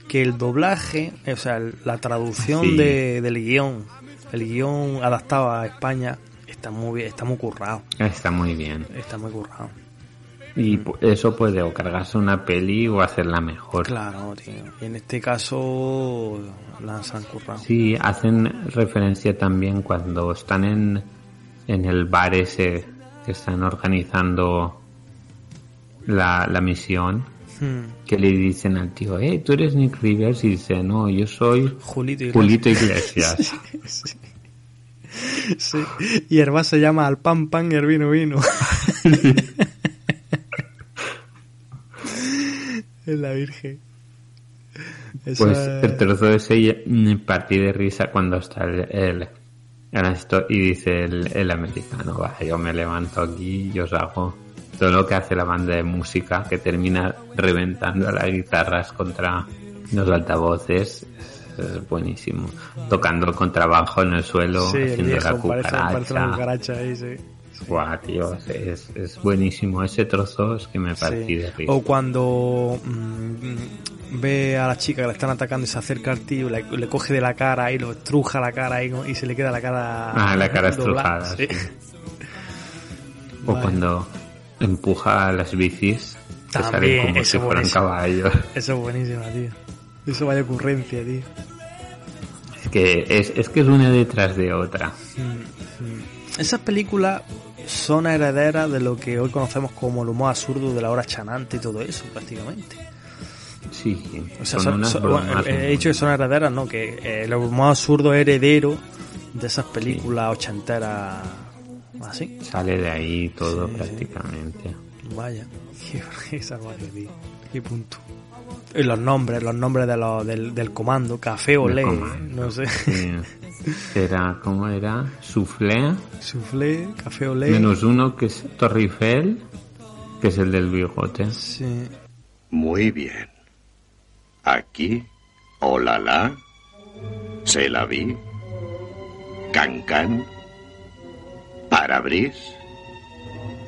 que el doblaje, o sea, la traducción Sí. de, del guion, el guion adaptado a España, está muy bien, está muy currado, Está muy bien. está muy currado. Y pu- eso puede o cargarse una peli o hacerla mejor. Claro, tío. Y en este caso la han currado. Sí, hacen referencia también cuando están en, en el bar ese que están organizando la, la misión, Hmm. que le dicen al tío, eh, tú eres Nick Rivers, y dice, no, yo soy Julito Iglesias. Sí. Y el bar se llama al pan pan y el vino vino. es la Virgen. Pues es- el trozo ese ya- me partí de risa cuando está el, el- el esto y dice el, el americano, va, yo me levanto aquí y os hago todo lo que hace la banda de música que termina reventando las guitarras contra los altavoces. Es buenísimo. Tocando el contrabajo en el suelo, sí, el haciendo la viejo parece, parece cucaracha. cucaracha ahí, sí. Guau, tío, es, es buenísimo. Ese trozo es que me partí Sí. de risa. O cuando mm, ve a la chica que le están atacando y se acerca al tío, le, le coge de la cara y lo estruja la cara y, y se le queda la cara. Ah, la cara doblada, estrujada, sí. sí. O Vale. cuando empuja a las bicis que También, salen como si fueran buenísimo. caballos. Eso es buenísimo, tío. Eso vaya ocurrencia, tío. Es que es, es que es una detrás de otra. Esas películas son herederas de lo que hoy conocemos como el humor absurdo de la hora chanante y todo eso, prácticamente. Sí, O sea, son, son- bueno, he dicho que son herederas, ¿no? Que eh, lo más absurdo heredero de esas películas ochenteras así. Sale de ahí todo Sí, sí. prácticamente. Vaya, qué, qué salvaje, tío. Qué punto. Y los nombres, los nombres de los, del, del comando, café o ley, no sé. Sí. Era, ¿cómo era? Soufflé, Soufflé, café o ley. menos uno que es Torrifel, que es el del bigote. Sí. Muy bien. Aquí, Olala, Se la vi, Cancan, Parabris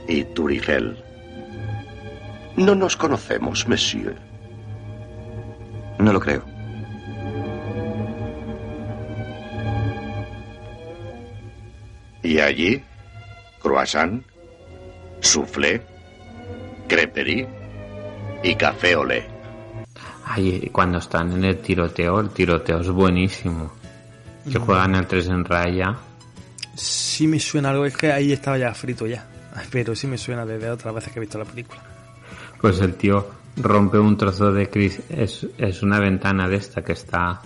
y Turifel. No nos conocemos, monsieur. No lo creo. Y allí, croissant, soufflé, creperie y café olé. Ay, cuando están en el tiroteo, el tiroteo es buenísimo. Que juegan el 3 en raya. Sí me suena algo, es que ahí estaba ya frito ya. Pero sí me suena desde otras veces que he visto la película. Pues el tío rompe un trozo de cris. Es, es una ventana de esta que está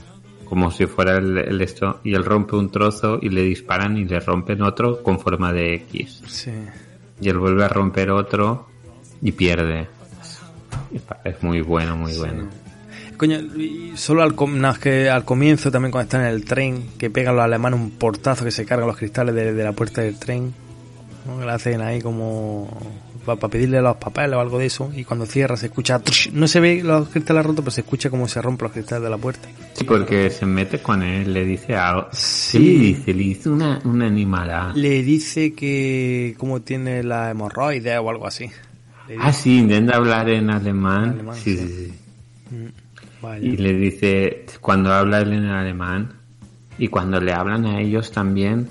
como si fuera el, el esto. Y él rompe un trozo y le disparan y le rompen otro con forma de X. Sí. Y él vuelve a romper otro y pierde. Es muy bueno, muy bueno. Coño, solo al, com- no, es que al comienzo también cuando están en el tren, que pegan los alemanes un portazo que se cargan los cristales de, de la puerta del tren, ¿no? que le hacen ahí como para pedirle los papeles o algo de eso, y cuando cierra se escucha, trush, no se ve los cristales rotos, pero se escucha como se rompen los cristales de la puerta. Sí, porque se mete con él, le dice algo. Sí. ¿Qué le dice? Le dice una, una animalada. Le dice que como tiene la hemorroide o algo así. Ah, sí, intenta hablar en alemán. Alemán, sí, sí. sí, sí. Vaya. Y le dice, cuando habla él en alemán, y cuando le hablan a ellos también,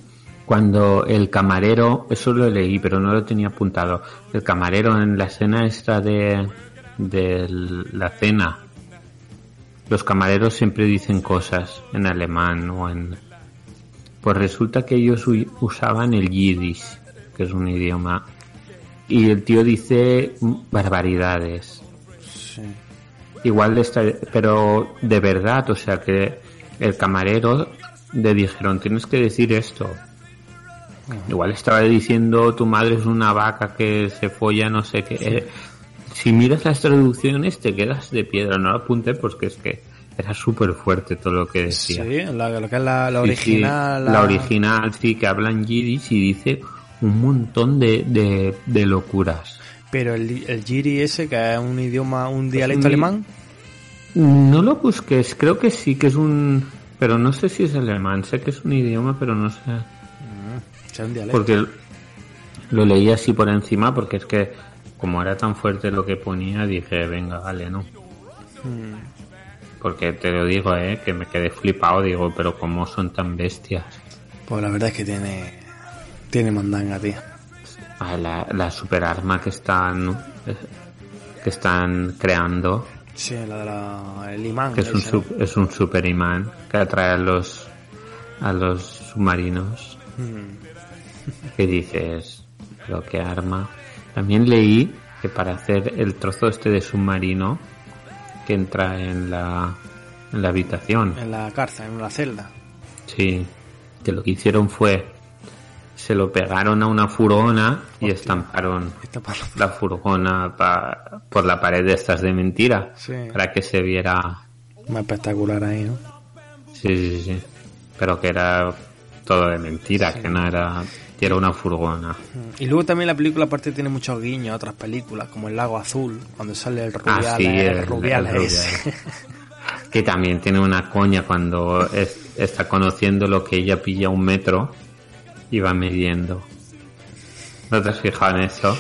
cuando el camarero, eso lo leí, pero no lo tenía apuntado, el camarero en la escena esta de, de la cena, los camareros siempre dicen cosas en alemán o en... Pues resulta que ellos usaban el yiddish, que es un idioma, y el tío dice barbaridades. Sí. Igual de esta, pero de verdad, o sea que el camarero le dijeron, tienes que decir esto. Igual estaba diciendo, tu madre es una vaca que se folla, no sé qué. Eh, si miras las traducciones te quedas de piedra, no lo apunté porque es que era súper fuerte todo lo que Sí, decía. la- lo que es la, la Sí, sí, original. la original, sí, que hablan yiddish y dice un montón de, de, de locuras. Pero el, el ese, que es un idioma, un dialecto alemán, No lo busques, creo que sí que es un... Pero no sé si es alemán, sé que es un idioma, pero no sé. o sea, un dialecto. Porque lo leí así por encima, porque es que como era tan fuerte lo que ponía, dije, venga, vale, no. Porque te lo digo, eh, que me quedé flipado, digo, pero cómo son tan bestias. Pues la verdad es que tiene, tiene mandanga, tío. Ah, La, la superarma que están, que están creando, Sí, la de la, el imán. que es un, ese, ¿no? su- es un super imán que atrae a los, a los submarinos. Que dices, pero qué arma. También leí que para hacer el trozo este de submarino que entra en la, en la habitación, En la cárcel, en la celda. sí, que lo que hicieron fue se lo pegaron a una furgona y estamparon la furgona pa- por la pared de estas de mentira Sí. para que se viera más espectacular ahí, ¿no? sí sí sí pero que era todo de mentira que no era que era una furgona Y luego también la película aparte tiene muchos guiños a otras películas, como El Lago Azul, cuando sale el Rubiales, Ah, sí, el, el- Rubiales el ese. que también tiene una coña cuando es- está conociendo lo que ella pilla un metro y va midiendo. ¿No te has fijado en eso?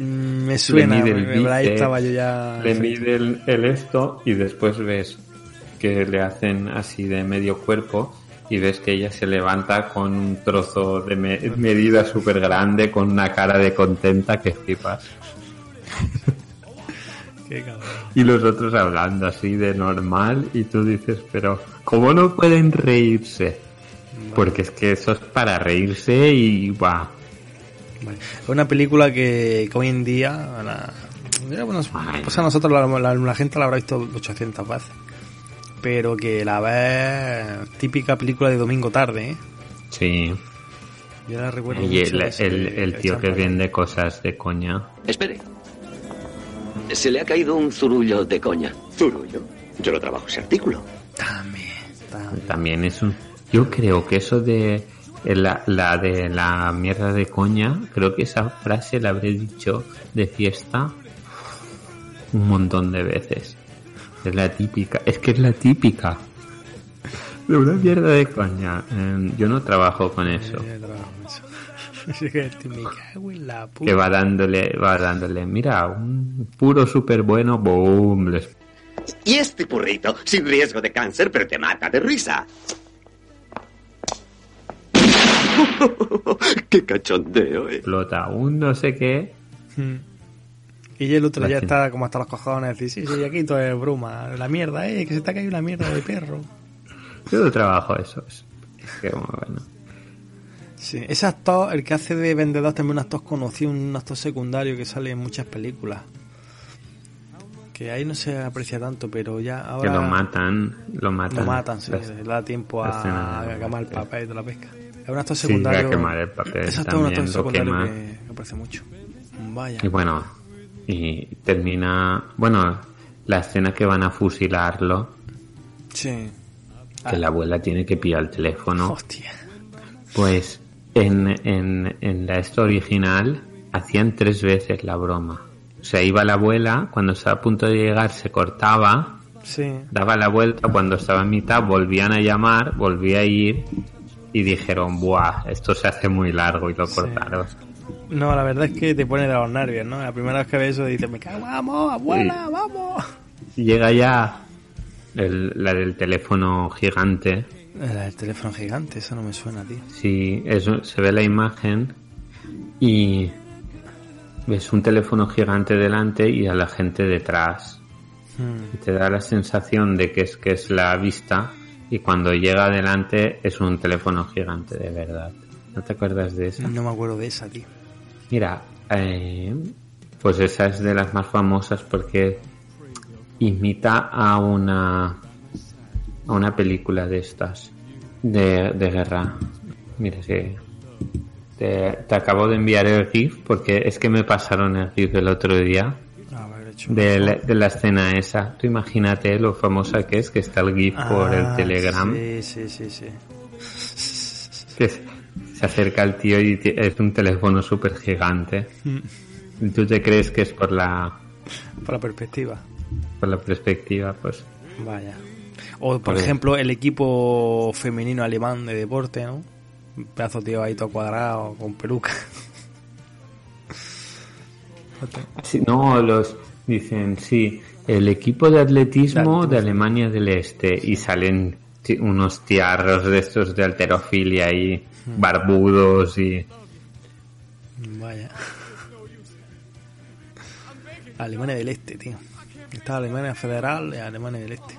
Me suena, mide el pero ahí bíceps, estaba yo ya... Le mide el, el esto y después ves que le hacen así de medio cuerpo y ves que ella se levanta con un trozo de me- medida súper grande con una cara de contenta que flipas. Qué. Y los otros hablando así de normal y tú dices, pero ¿cómo no pueden reírse? Porque es que eso es para reírse y va. Vale. Es una película que, que hoy en día, la- Ya, bueno, pues a nosotros la, la- la gente la habrá visto 800 veces. Pero que la ves típica película de domingo tarde, ¿eh? Sí. Yo la recuerdo Y mucho el, el- el tío que vende cosas de coña. Espere. Se le ha caído un zurullo de coña. Zurullo. Yo no trabajo ese artículo. También, también. También es un... Yo creo que eso de la, la de la mierda de coña, creo que esa frase la habré dicho de fiesta un montón de veces. Es la típica, es que es la típica. De una mierda de coña. Eh, yo no trabajo con eso. Yo trabajo en eso. Así que te me cago en la puta. Que va dándole, va dándole, mira, un puro súper bueno, boom, les Y este burrito, sin riesgo de cáncer, pero te mata de risa. ¡Qué cachondeo, eh! explota un no sé qué. Mm. Y el otro La ya gente. está como hasta los cojones. Dice, sí, sí, aquí todo es bruma. La mierda, eh, que se te ha caído una mierda de perro. Yo trabajo eso. Es, que bueno. Sí, ese actor, el que hace de vendedor, también un actor conocido, un actor secundario que sale en muchas películas. Que ahí no se aprecia tanto, pero ya ahora Que lo matan, lo matan. lo matan, sí, le da tiempo a, a quemar el papel de la pesca. Es un actor Sí, secundario. a quemar el papel un actor secundario que, que aprecia mucho. Vaya. Y bueno, y termina, bueno, la escena que van a fusilarlo, Sí. que la abuela tiene que pillar el teléfono, Hostia. pues en, en, en la esto original hacían tres veces la broma. O sea, iba la abuela, cuando estaba a punto de llegar se cortaba, Sí. daba la vuelta, cuando estaba en mitad volvían a llamar, volvía a ir y dijeron, buah, esto se hace muy largo y lo Sí. cortaron. No, la verdad es que te pone de los nervios, ¿no? La primera vez que ves eso dices, me cago, vamos, abuela, vamos. Llega ya el- la del teléfono gigante. El, el teléfono gigante, eso no me suena, tío. Sí, eso, se ve la imagen y ves un teléfono gigante delante y a la gente detrás. Hmm. Y te da la sensación de que es que es la vista y cuando llega adelante es un teléfono gigante de verdad. ¿No te acuerdas de esa? No me acuerdo de esa, tío. Mira, eh, pues esa es de las más famosas porque imita a una a una película de estas de, de guerra. Mira que te, te acabo de enviar el GIF porque es que me pasaron el GIF el otro día A ver, hecho. de la, de la escena esa. Tú imagínate lo famosa que es que está el GIF por el Ah, Telegram. Sí, sí, sí, sí. Se acerca el tío y es un teléfono súper gigante. Y tú te crees que es por la, Por la perspectiva. por la perspectiva, pues. Vaya. O, por ejemplo, el equipo femenino alemán de deporte, ¿no? Un pedazo tío ahí todo cuadrado, con peluca. Sí, no, los dicen, sí, el equipo de atletismo de Alemania del Este y salen unos tiarros de estos de alterofilia y barbudos y Vaya. Alemania del Este, tío. Está Alemania Federal y Alemania del Este.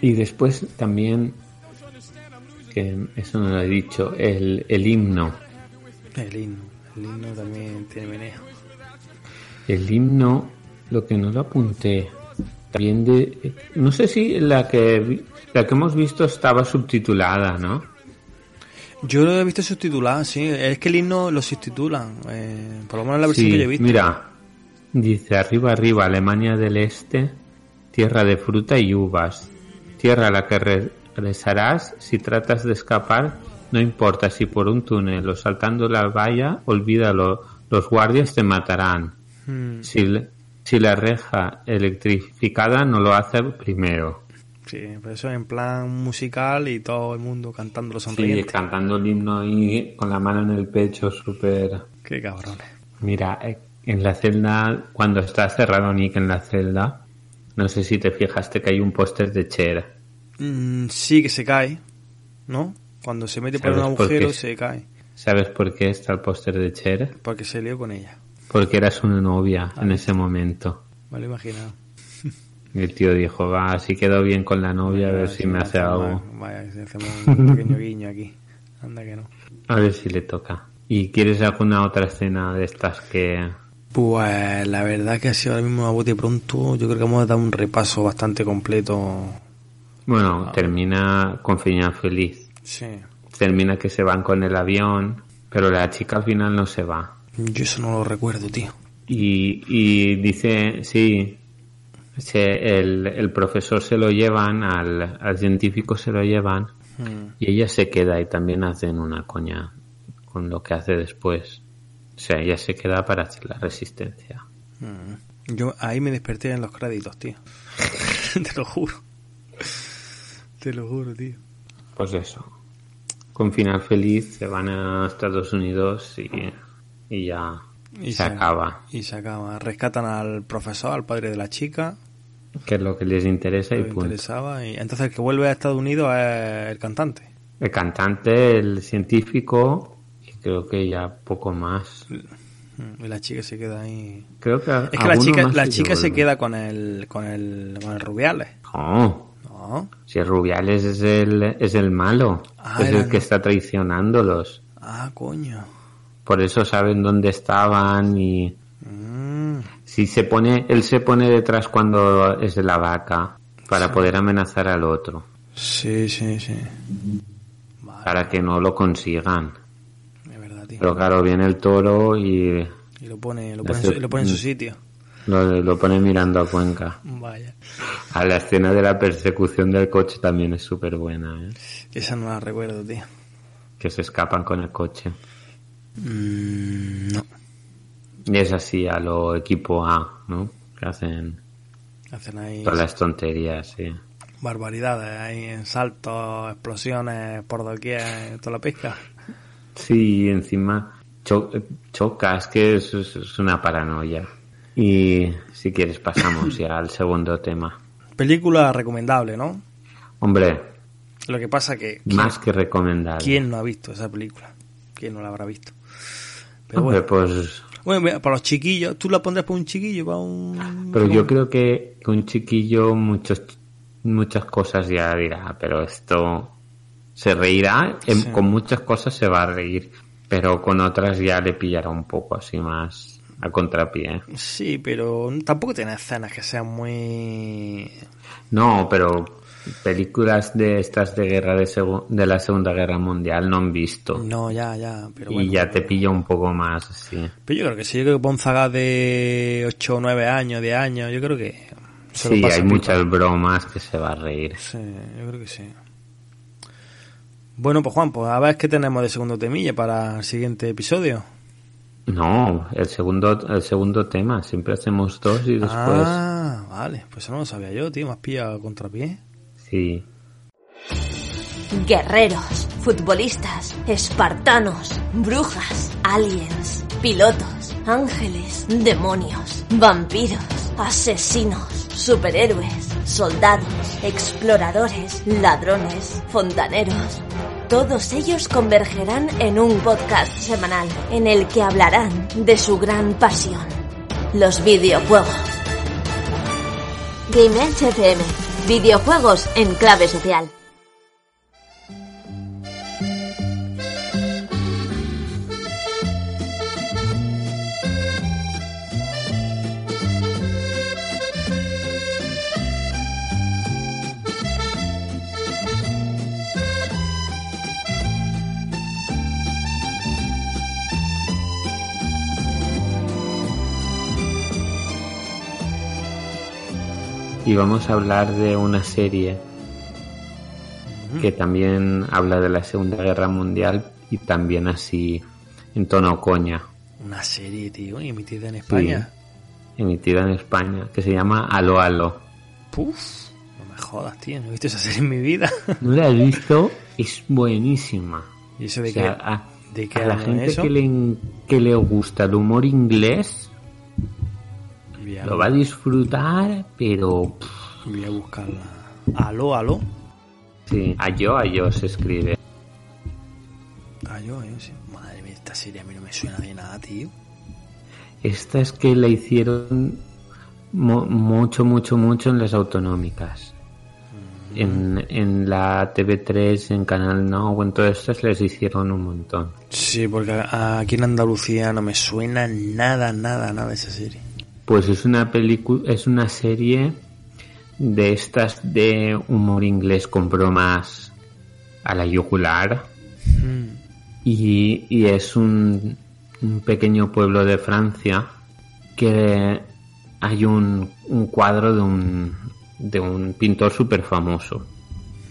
y después también que eso no lo he dicho el, el himno El himno. El himno también tiene meneo. El himno, lo que no lo apunté, también de, no sé si la que la que hemos visto estaba subtitulada, ¿no? Yo lo he visto subtitulado, sí. Es que el himno lo subtitulan. eh, por lo menos la versión Sí, que yo he visto. mira, dice arriba arriba Alemania del Este, tierra de fruta y uvas, tierra a la que regresarás si tratas de escapar, no importa si por un túnel o saltando la valla, olvídalo, los guardias te matarán. Mm, Si, le- si la reja electrificada no lo hace primero. sí, pero eso en plan musical y todo el mundo cantándolo Sí, sonriente. cantando el himno ahí con la mano en el pecho, súper... Qué cabrones. Mira, eh, en la celda, cuando está cerrado Nick en la celda, no sé si te fijaste que hay un póster de Cher. Mm, sí que se cae, ¿no? Cuando se mete por un ¿Sabes por agujero se cae. ¿Sabes por qué está el póster de Cher? Porque se lió con ella. Porque era su novia en ese momento. Me lo he imaginado. El tío dijo, va, si quedo bien con la novia, a ver si me hace algo. Vaya, si hacemos un pequeño guiño aquí. Anda que no. A ver si le toca. ¿Y quieres alguna otra escena de estas que Pues la verdad que ha sido ahora mismo a bote pronto. Yo creo que hemos dado un repaso bastante completo. Bueno, termina con final feliz. Sí. Termina que se van con el avión, pero la chica al final no se va. Yo eso no lo recuerdo, tío. Y, y dice, sí, se- el, el profesor se lo llevan, al, al científico se lo llevan, y ella se queda y también hacen una coña con lo que hace después. O sea, ella se queda para hacer la resistencia. Yo ahí me desperté en los créditos, tío. Te lo juro. Te lo juro, tío. Pues eso. Con final feliz se van a Estados Unidos y, y ya Y se acaba. Y se acaba. Rescatan al profesor, al padre de la chica, Que es lo que les interesa y punto. interesaba. Y entonces el que vuelve a Estados Unidos es el cantante. El cantante, el científico y creo que ya poco más. Y la chica se queda ahí. Creo que Es que la chica, la chica se queda con el, con el, con el Rubiales. No, ¿No? si Rubiales es el, es el malo, Ah, es el el- que está traicionándolos. Ah, coño. Por eso saben dónde estaban y Mm, si se pone, él se pone detrás cuando es de la vaca para poder amenazar al otro, sí, sí, sí. para que no lo consigan. Es verdad, tío. Pero claro, viene el toro y Y lo pone, lo pone, en hace- su, lo pone en su sitio. lo, lo pone mirando a Cuenca. Vaya. A la escena de la persecución del coche también es súper buena, ¿eh? Esa no la recuerdo, tío. que se escapan con el coche. Mm, no. Y es así a lo equipo A, ¿no? Que hacen Hacen ahí todas las tonterías, sí. barbaridades. Ahí en saltos, explosiones por doquier, toda la pesca. Sí, y encima cho- chocas, que es, es- es una paranoia. Y si quieres pasamos ya al segundo tema. Película recomendable, ¿no? Hombre, Lo que pasa que... más que recomendable. ¿Quién no ha visto esa película? ¿Quién no la habrá visto? Pero Hombre, bueno, pues... bueno, mira, para los chiquillos, ¿tú la pondrás para un chiquillo? Para un... Pero yo creo que un chiquillo muchos, muchas cosas ya dirá, pero esto se reirá, Sí. con muchas cosas se va a reír, pero con otras ya le pillará un poco así más a contrapié. Sí, pero tampoco tiene escenas que sean muy... No, pero películas de estas de guerra de, segu- de la Segunda Guerra Mundial no han visto. No, ya, ya, pero y ya te pilla un poco más así. Pero yo creo que sí, yo creo que Ponzaga de 8 o 9 años, 10 años, yo creo que... se Sí, hay muchas bromas que se va a reír. Sí, yo creo que sí. Bueno, pues Juan, pues a ver qué tenemos de segundo temilla para el siguiente episodio. No, el segundo, el segundo tema, siempre hacemos dos y después... Ah, vale, pues eso no lo sabía yo, tío, me has pillado a contrapié. Guerreros, futbolistas, espartanos, brujas, aliens, pilotos, ángeles, demonios, vampiros, asesinos, superhéroes, soldados, exploradores, ladrones, fontaneros. Todos ellos convergerán en un podcast semanal en el que hablarán de su gran pasión, los videojuegos. Game FM, videojuegos en clave social. Y vamos a hablar de una serie que también habla de la Segunda Guerra Mundial y también así en tono coña, Una serie, tío, emitida en España. emitida en España, que se llama Alo Alo. Puf, no me jodas, tío, no he visto esa serie en mi vida. ¿No la has visto? Es buenísima. ¿Y eso de O sea, qué? a, ¿De qué a la gente eso? que le, que le gusta el humor inglés a, lo va a disfrutar, pero voy a buscarla. Aló, aló. sí, a yo, a yo se escribe. Ah, yo, yo, sí. Madre mía, esta serie a mí no me suena de nada, tío. Esta es que la hicieron mu- mucho, mucho, mucho en las autonómicas. En, en la TV3, en Canal No, en todas estas les hicieron un montón. Sí, porque aquí en Andalucía no me suena nada, nada, nada esa serie. Pues es una película, es una serie de estas de humor inglés con bromas a la yugular Mm. y, y es un, un pequeño pueblo de Francia que hay un, un cuadro de un, de un pintor súper famoso.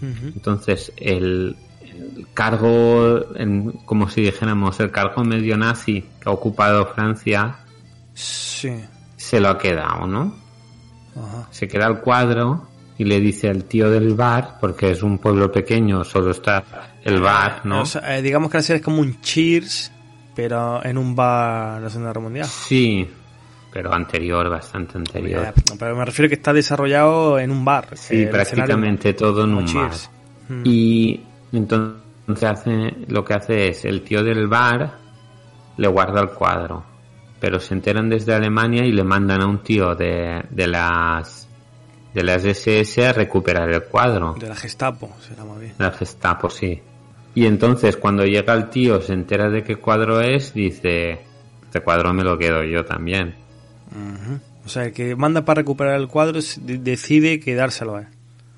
Entonces, el, el cargo, en- como si dijéramos, el cargo medio nazi que ha ocupado Francia, Sí. Se lo ha quedado, ¿no? Ajá. Se queda el cuadro y le dice al tío del bar, porque es un pueblo pequeño, solo está el bar, ¿no? O sea, eh, digamos que la serie es como un Cheers, pero en un bar de la Segunda Guerra Mundial. Sí, pero anterior, bastante anterior. Eh, Pero me refiero que está desarrollado en un bar. Sí, prácticamente todo en un bar. Cheers. Mm. Y entonces hace, lo que hace es, el tío del bar le guarda el cuadro, pero se enteran desde Alemania y le mandan a un tío de, de las de las SS a recuperar el cuadro. De la Gestapo, será más bien. La Gestapo, sí. Y entonces cuando llega el tío, se entera de qué cuadro es, dice, este cuadro me lo quedo yo también. O sea, el que manda para recuperar el cuadro decide quedárselo a él.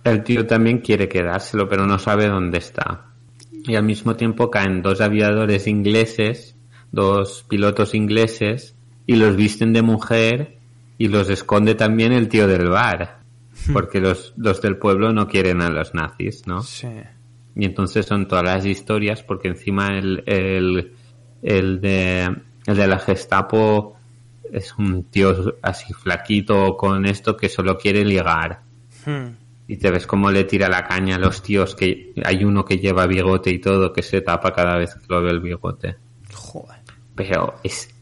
El tío también quiere quedárselo, pero no sabe dónde está. Y al mismo tiempo caen dos aviadores ingleses, dos pilotos ingleses, y los visten de mujer y los esconde también el tío del bar. Porque los, los del pueblo no quieren a los nazis, ¿no? Sí. Y entonces son todas las historias, porque encima el, el, el de, el de la Gestapo es un tío así flaquito con esto que solo quiere ligar. Hmm. Y te ves cómo le tira la caña a los tíos, que hay uno que lleva bigote y todo, que se tapa cada vez que lo ve el bigote. Joder. Pero es,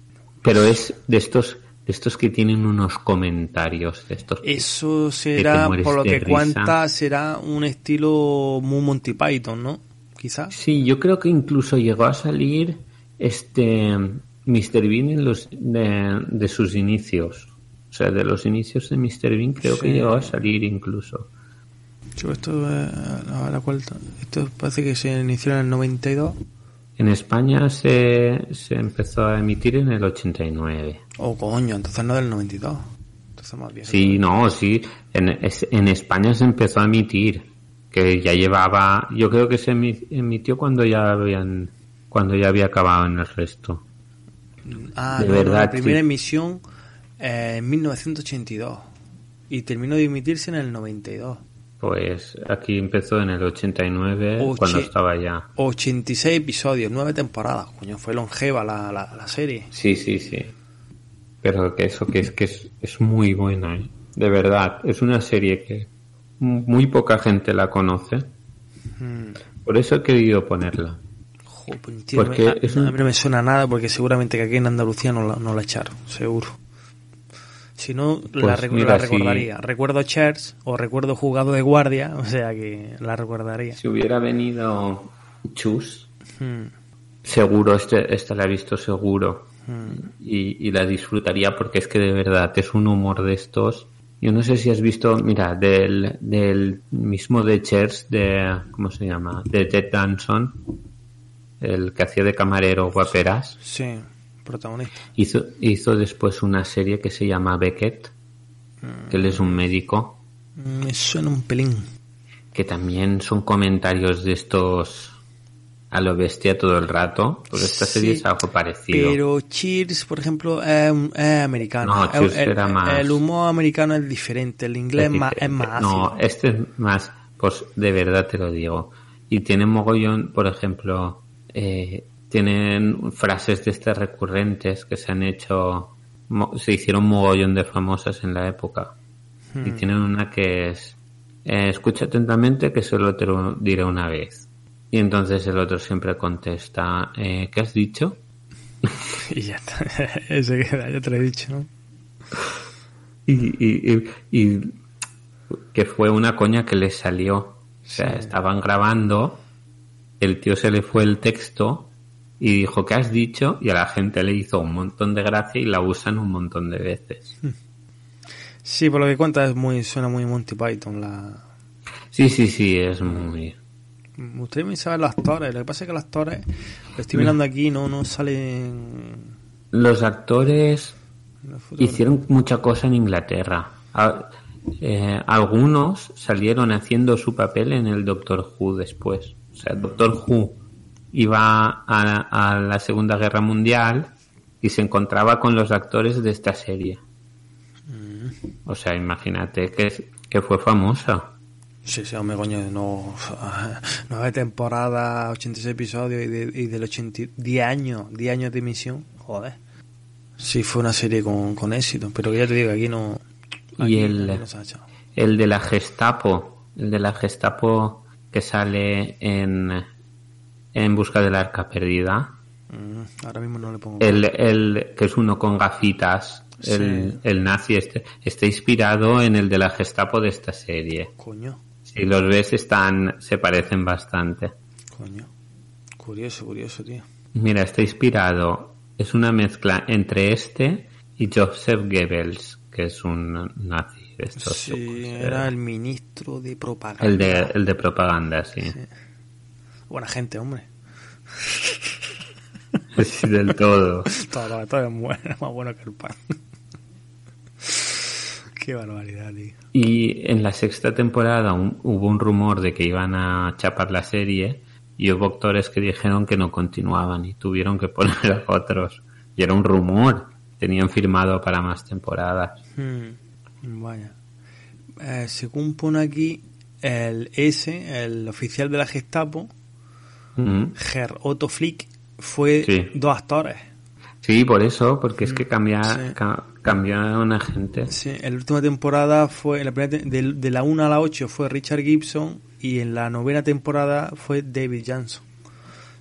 pero es de estos, de estos que tienen unos comentarios, de estos Eso será, por lo que risa. cuenta, será un estilo muy Monty Python, ¿no? Quizás. Sí, yo creo que incluso llegó a salir este Mr. Bean en los, de, de sus inicios. O sea, de los inicios de Mr. Bean creo que llegó a salir incluso. Yo esto, eh, a la esto parece que se inició en el 92. En España se, se empezó a emitir en el 89. Oh, coño, entonces no del 92. Entonces más bien. Sí, no, sí. En, en España se empezó a emitir. Que ya llevaba. Yo creo que se emi- emitió cuando ya habían. Cuando ya había acabado en el resto. Ah, de no, no, verdad, la primera sí. emisión eh, en 1982. Y terminó de emitirse en el 92. Pues aquí empezó en el 89, Oche- cuando estaba ya. 86 episodios, 9 temporadas. Coño, fue longeva la, la, la serie. Sí, sí, sí. Pero que eso que es que es, es muy buena, ¿eh? De verdad, es una serie que muy poca gente la conoce. Mm. Por eso he querido ponerla. Joder, pues, tío, Porque a, un- mí no me suena nada porque seguramente que aquí en Andalucía no la, no la echaron, seguro. Si no, la, Pues recu- mira, la recordaría. Recuerdo Chers o recuerdo jugado de guardia, o sea que la recordaría. Si hubiera venido Chus, Mm, seguro, este, esta la he visto seguro. mm. Y, y la disfrutaría porque es que de verdad es un humor de estos. Yo no sé si has visto, mira, del, del mismo de Chers, de, ¿cómo se llama? De Ted Danson, el que hacía de camarero guaperas. Sí, protagonista. Hizo, hizo después una serie que se llama Beckett, que él es un médico, Mm, Me suena un pelín. que también son comentarios de estos a lo bestia todo el rato, porque esta serie Sí, es algo parecido. Pero Cheers, por ejemplo, es, es americano. No, Cheers el, era el- más- el humor americano es diferente, el inglés es más, es diferente. más No, ácido. este es más, pues de verdad te lo digo. Y tiene mogollón, por ejemplo, eh, tienen frases de estas recurrentes que se han hecho, se hicieron mogollón de famosas en la época. Y Hmm. tienen una que es, eh, escucha atentamente que solo te lo diré una vez. Y entonces el otro siempre contesta, eh, ¿qué has dicho? Y ya está. Ese queda, ya te lo he dicho, ¿no? y, y, y- y que fue una coña que les salió. O sea, estaban grabando, el tío se le fue el texto y dijo, ¿qué has dicho? Y a la gente le hizo un montón de gracia y la usan un montón de veces. Sí, por lo que cuenta es muy, suena muy Monty Python la... Sí, sí, sí, es muy... Usted me sabe los actores. Lo que pasa es que los actores, lo estoy mirando aquí, no, no salen. Los actores hicieron mucha cosa en Inglaterra. A- eh, algunos salieron haciendo su papel en el Doctor Who después. O sea, Doctor Who iba a, a la Segunda Guerra Mundial y se encontraba con los actores de esta serie. O sea, imagínate que, que fue famosa. Sí, sí, hombre, coño, no. Nueve temporadas, 86 episodios y, de, y del 80. 10 años, 10 años de emisión. Joder. Sí, fue una serie con, con éxito, pero que ya te digo, aquí no. Y el- aquí no se ha echado. El de la Gestapo, el de la Gestapo que sale en, en busca del arca perdida. Mm, ahora mismo no le pongo. El, el que es uno con gafitas, el, Sí. el nazi este, está inspirado en el de la Gestapo de esta serie. Coño, Si los ves están, se parecen bastante. coño. Curioso, curioso, tío. Mira, está inspirado, es una mezcla entre este y Joseph Goebbels, que es un nazi. de estos, Sí, era eh, el ministro de propaganda. el de, el de propaganda, sí. Buena gente, hombre. Sí, del todo. Todo, todo es bueno, más bueno que el pan. Qué barbaridad, tío. Y en la sexta temporada un- hubo un rumor de que iban a chapar la serie y hubo actores que dijeron que no continuaban y tuvieron que poner a otros. Y era un rumor. Tenían firmado para más temporadas. Hmm, Vaya. Eh, según pone aquí, el S, el oficial de la Gestapo, Ger Otto Flick, fue Sí. dos actores. Sí, por eso, porque es que cambia, Mm, Sí. ca- cambió a una gente. Sí, en la última temporada fue, en la primera de, de la 1 a la 8 fue Richard Gibson y en la novena temporada fue David Johnson.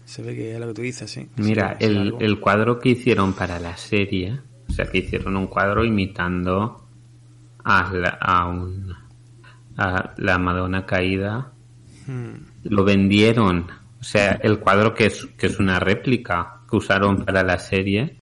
Se ve que es lo que tú dices, sí. Mira, Sí, el, el cuadro que hicieron para la serie, o sea, que hicieron un cuadro imitando a, la, a, un, a la Madonna caída, Hmm, lo vendieron. O sea, el cuadro que es, que es una réplica que usaron para la serie,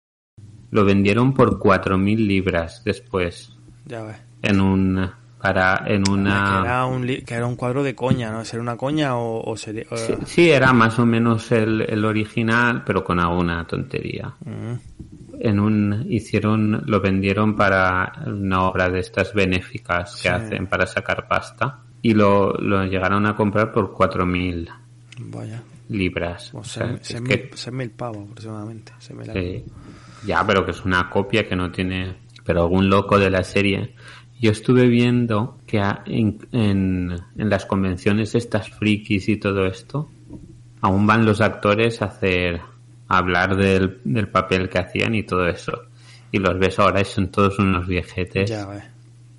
lo vendieron por 4.000 libras después, ya ves. en un, para, en Que, una... era un, li- que era un cuadro de coña, ¿no? ¿Sería una coña o, o sería...? o- Sí, sí, era más o menos el, el original, pero con alguna tontería. Mm, en un hicieron lo vendieron para una obra de estas benéficas que Sí. hacen para sacar pasta y lo, lo llegaron a comprar por 4.000 vaya. libras O sea, seis- es seis que- pavos aproximadamente. sí. ya pero que es una copia que no tiene pero algún loco de la serie yo estuve viendo que en, en, en las convenciones estas frikis y todo esto aún van los actores a hacer a hablar del, del papel que hacían y todo eso y los ves ahora y son todos unos viejetes Ya ves.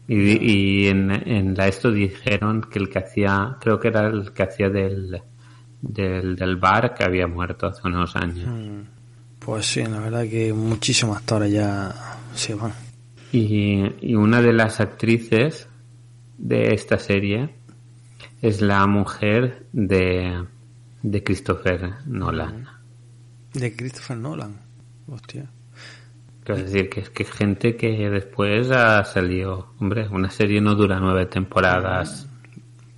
y, y en, en la esto dijeron que el que hacía creo que era el que hacía del del, del bar que había muerto hace unos años Mm, Pues sí, la verdad que muchísimos actores ya se van. Y, y una de las actrices de esta serie es la mujer de, de Christopher Nolan. De Christopher Nolan. Hostia. Quiero decir que es que gente que después ha salido, hombre, una serie no dura nueve temporadas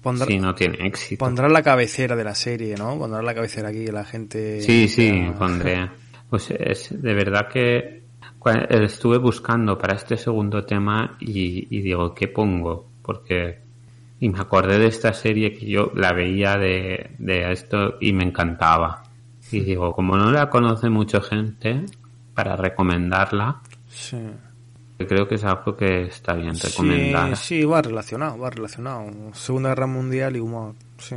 Pondrá, si no tiene éxito. pondrá la cabecera de la serie, ¿no? Pondrá la cabecera aquí que la gente... Sí, sí, pondré. Pues es de verdad que cua- estuve buscando para este segundo tema y, y digo, ¿qué pongo? Porque y me acordé de esta serie que yo la veía de, de esto y me encantaba. Y digo, como no la conoce mucha gente, para recomendarla, Sí. Creo que es algo que está bien Sí, recomendar. sí, va relacionado, va relacionado. Segunda Guerra Mundial y humor, sí.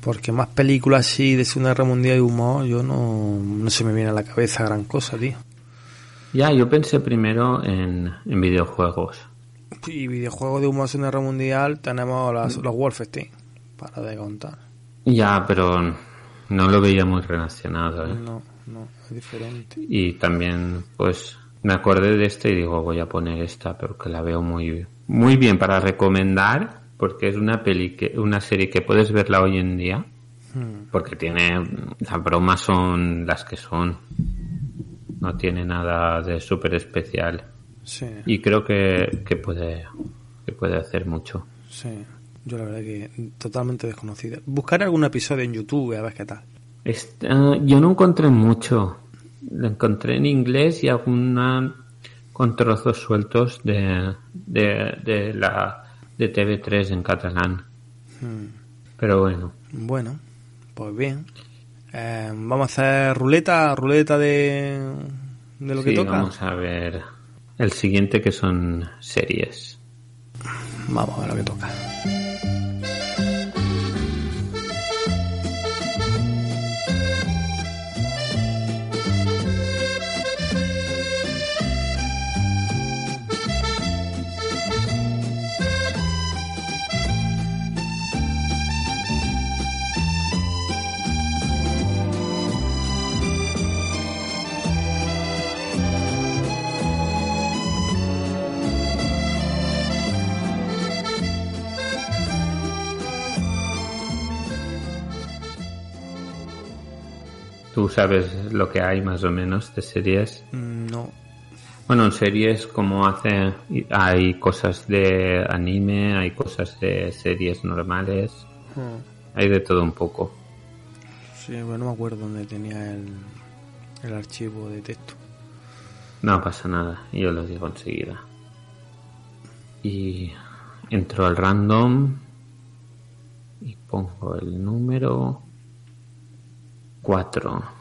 Porque más películas así de Segunda Guerra Mundial y humor, yo no, no se me viene a la cabeza gran cosa, tío. Ya, yo pensé primero en, en videojuegos. Y videojuegos de humor Segunda Guerra Mundial tenemos las- los Wolfenstein, para de contar. Ya, pero no lo veía muy relacionado. ¿eh? No, no, es diferente. Y también, pues, me acordé de esta y digo, voy a poner esta porque la veo muy, muy bien para recomendar, porque es una peli que, una serie que puedes verla hoy en día, Hmm. porque tiene, las bromas son las que son, no tiene nada de súper especial. Sí, Y creo que, que puede, que puede hacer mucho. sí. Yo la verdad que totalmente desconocida. Buscaré algún episodio en YouTube a ver qué tal. Esta- yo no encontré mucho. Lo encontré en inglés y alguna con trozos sueltos de, de, de la de TV3 en catalán. Pero bueno, Bueno, pues bien. Eh, vamos a hacer ruleta, ruleta de, de lo que toca. vamos a ver el siguiente que son series. Vamos a ver lo que toca. ¿Tú sabes lo que hay más o menos de series? Mm, No. Bueno, en series como hace... Hay cosas de anime, hay cosas de series normales, Hmm. hay de todo un poco. Sí, bueno, no me acuerdo dónde tenía el, el archivo de texto. No pasa nada, yo lo digo enseguida. Y entro al random y pongo el número 4.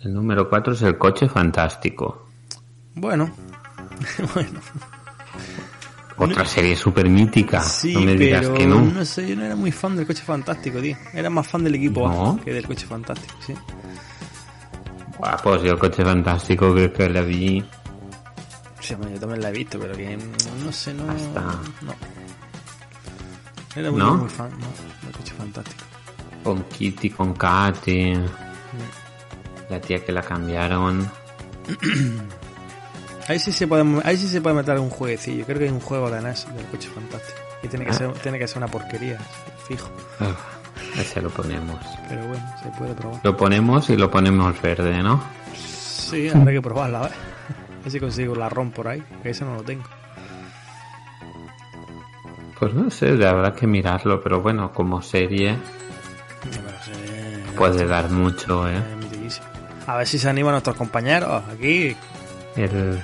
El número 4 es el coche fantástico. Bueno, bueno. Otra serie súper mítica. Sí, no me digas pero que no. sé, yo no era muy fan del coche fantástico, tío. Era más fan del equipo ¿No? A que del coche fantástico, sí. Buah, pues yo el coche fantástico creo que la vi. Sí, yo también la he visto, pero que no sé, no. Hasta- No. Era muy, ¿No? muy fan, no, del coche fantástico. Con Kitty, con Katy. La tía que la cambiaron. Ahí sí se puede, ahí sí se puede meter un jueguecillo. Creo que hay un juego de NES del coche fantástico. Y tiene que Ah. ser, tiene que ser una porquería, fijo. Uf, ese lo ponemos. Pero bueno, se puede probar. Lo ponemos y lo ponemos verde, ¿no? Sí, habrá que probarla, a ver. A ver si consigo la ROM por ahí, que ese no lo tengo. Pues no sé, habrá que mirarlo, pero bueno, como serie Pero sí, puede dar mucho, ¿eh? A ver si se animan nuestros compañeros aquí. El.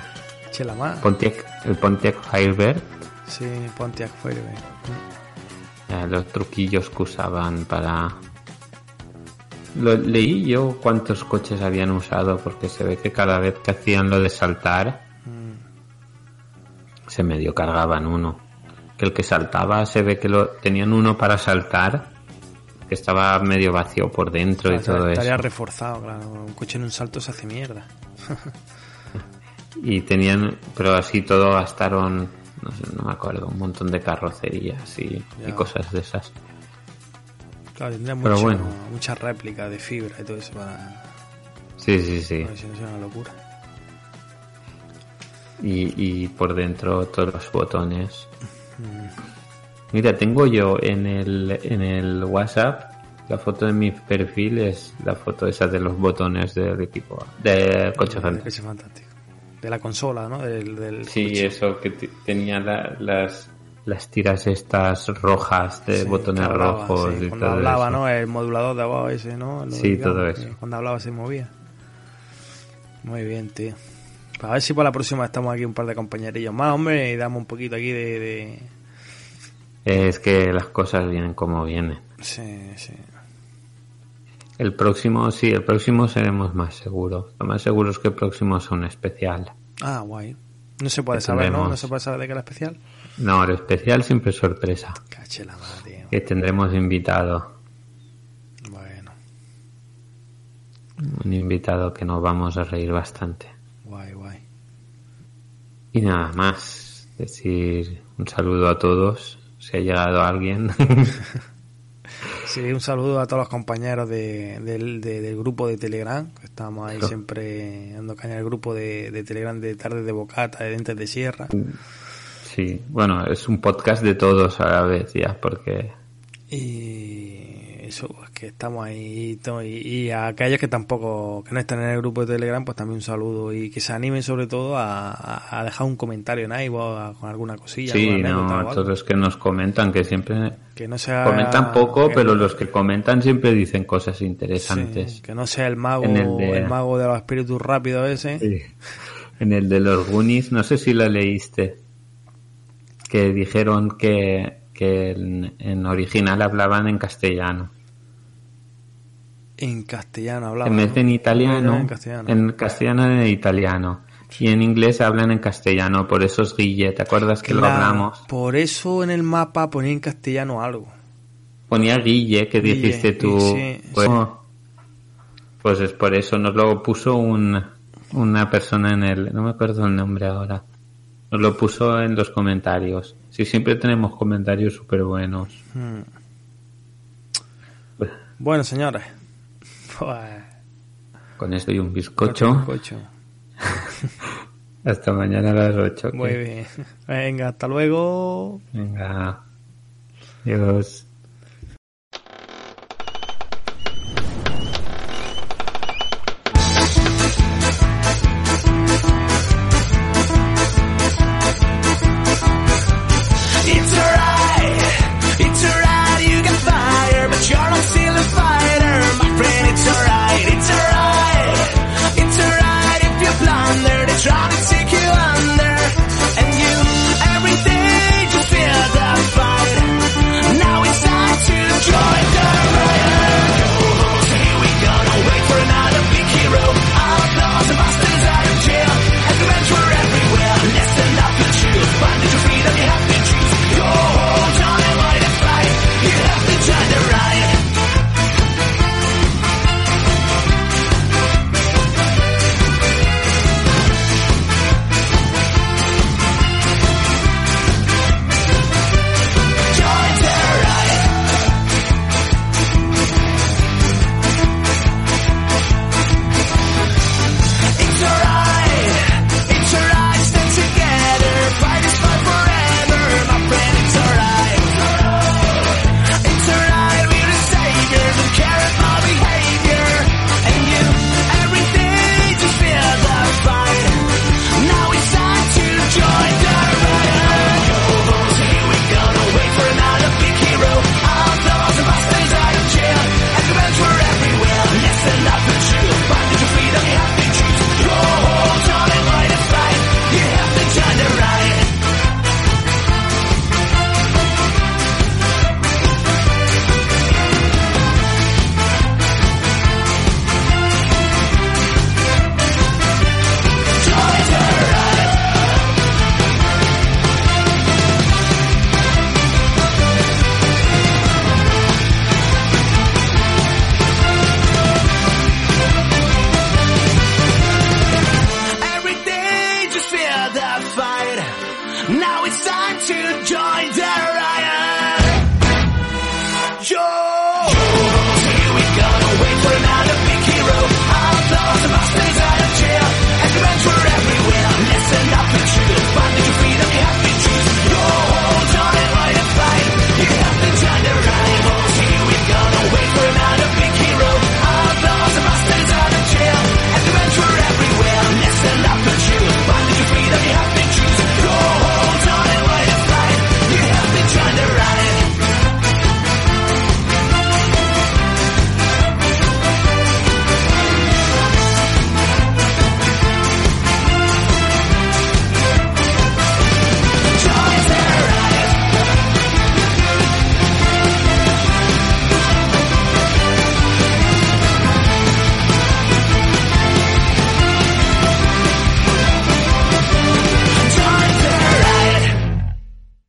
Pontiac, el Pontiac Firebird, Sí, Pontiac Firebird. los truquillos que usaban para... Lo, leí yo cuántos coches habían usado, porque se ve que cada vez que hacían lo de saltar, se medio cargaban uno. Que el que saltaba se ve que lo tenían uno para saltar, que estaba medio vacío por dentro y todo Estaría eso. reforzado, claro. Un coche en un salto se hace mierda. Y tenían, pero así todo gastaron, no sé, no me acuerdo, un montón de carrocerías y, cosas de esas. Claro, tendría Pero mucho, bueno. muchas réplicas de fibra y todo eso para. Sí, sí, sí. para si no sea una locura. Y, y por dentro todos los botones. Mira, tengo yo en el, en el WhatsApp la foto de mi perfil es la foto esa de los botones del equipo, del coche fantástico. coche fantástico. De la consola, ¿no? Del, del Sí, coche. eso que tenía la- las, las tiras estas rojas de Sí, botones hablaba, rojos sí, y cuando todo hablaba, eso. ¿no? El modulador de voz ese, ¿no? Lo Sí, digamos, todo que eso. Cuando hablaba se movía. Muy bien, tío. A ver si para la próxima estamos aquí un par de compañerillos más, hombre, y damos un poquito aquí de... de... Es que las cosas vienen como vienen. Sí, sí. El próximo, sí, el próximo seremos más seguros. Lo más seguro es que el próximo es un especial. Ah, guay. No se puede Que saber, ¿no? tendremos. No se puede saber de qué era especial. No, el especial siempre es sorpresa. Cache la madre. Que tendremos invitado. Bueno, Un invitado que nos vamos a reír bastante. guay, guay. Y nada más. Decir un saludo a todos. Si ha llegado alguien. Sí, un saludo a todos los compañeros de- del, de- del grupo de Telegram, estamos ahí Claro. siempre dando caña al grupo de, de Telegram de Tardes de Bocata, de Dientes de Sierra. sí, bueno, es un podcast de todos a la vez ya, porque Y eso, pues que estamos ahí y, y, a aquellos que tampoco, que no están en el grupo de Telegram, pues también un saludo y que se animen sobre todo a, dejar un comentario en iVoox con alguna cosilla. Sí, alguna no, a todos los que nos comentan, que siempre que no sea comentan poco, que- pero los que comentan siempre dicen cosas interesantes. sí, que no sea el mago, el de- el mago de los espíritus rápidos ese. Sí. En el de los Goonies, no sé si lo leíste, que dijeron que, que en, en original hablaban en castellano. En castellano hablaba. en vez de en ¿no? italiano, En castellano. en castellano y en italiano. Y en inglés hablan en castellano, por eso es Guille, ¿te acuerdas que lo hablamos? Por eso en el mapa ponía en castellano algo. Ponía Guille, que Guille, dijiste tú. sí, pues, sí. pues es por eso, nos lo puso un, una persona en el, no me acuerdo el nombre ahora, nos lo puso en los comentarios. Sí, siempre tenemos comentarios súper buenos. Hmm. Bueno, señores. Pues, Con esto y un bizcocho. bizcocho. Hasta mañana a las 8. Muy bien. Venga, hasta luego. Venga. Adiós.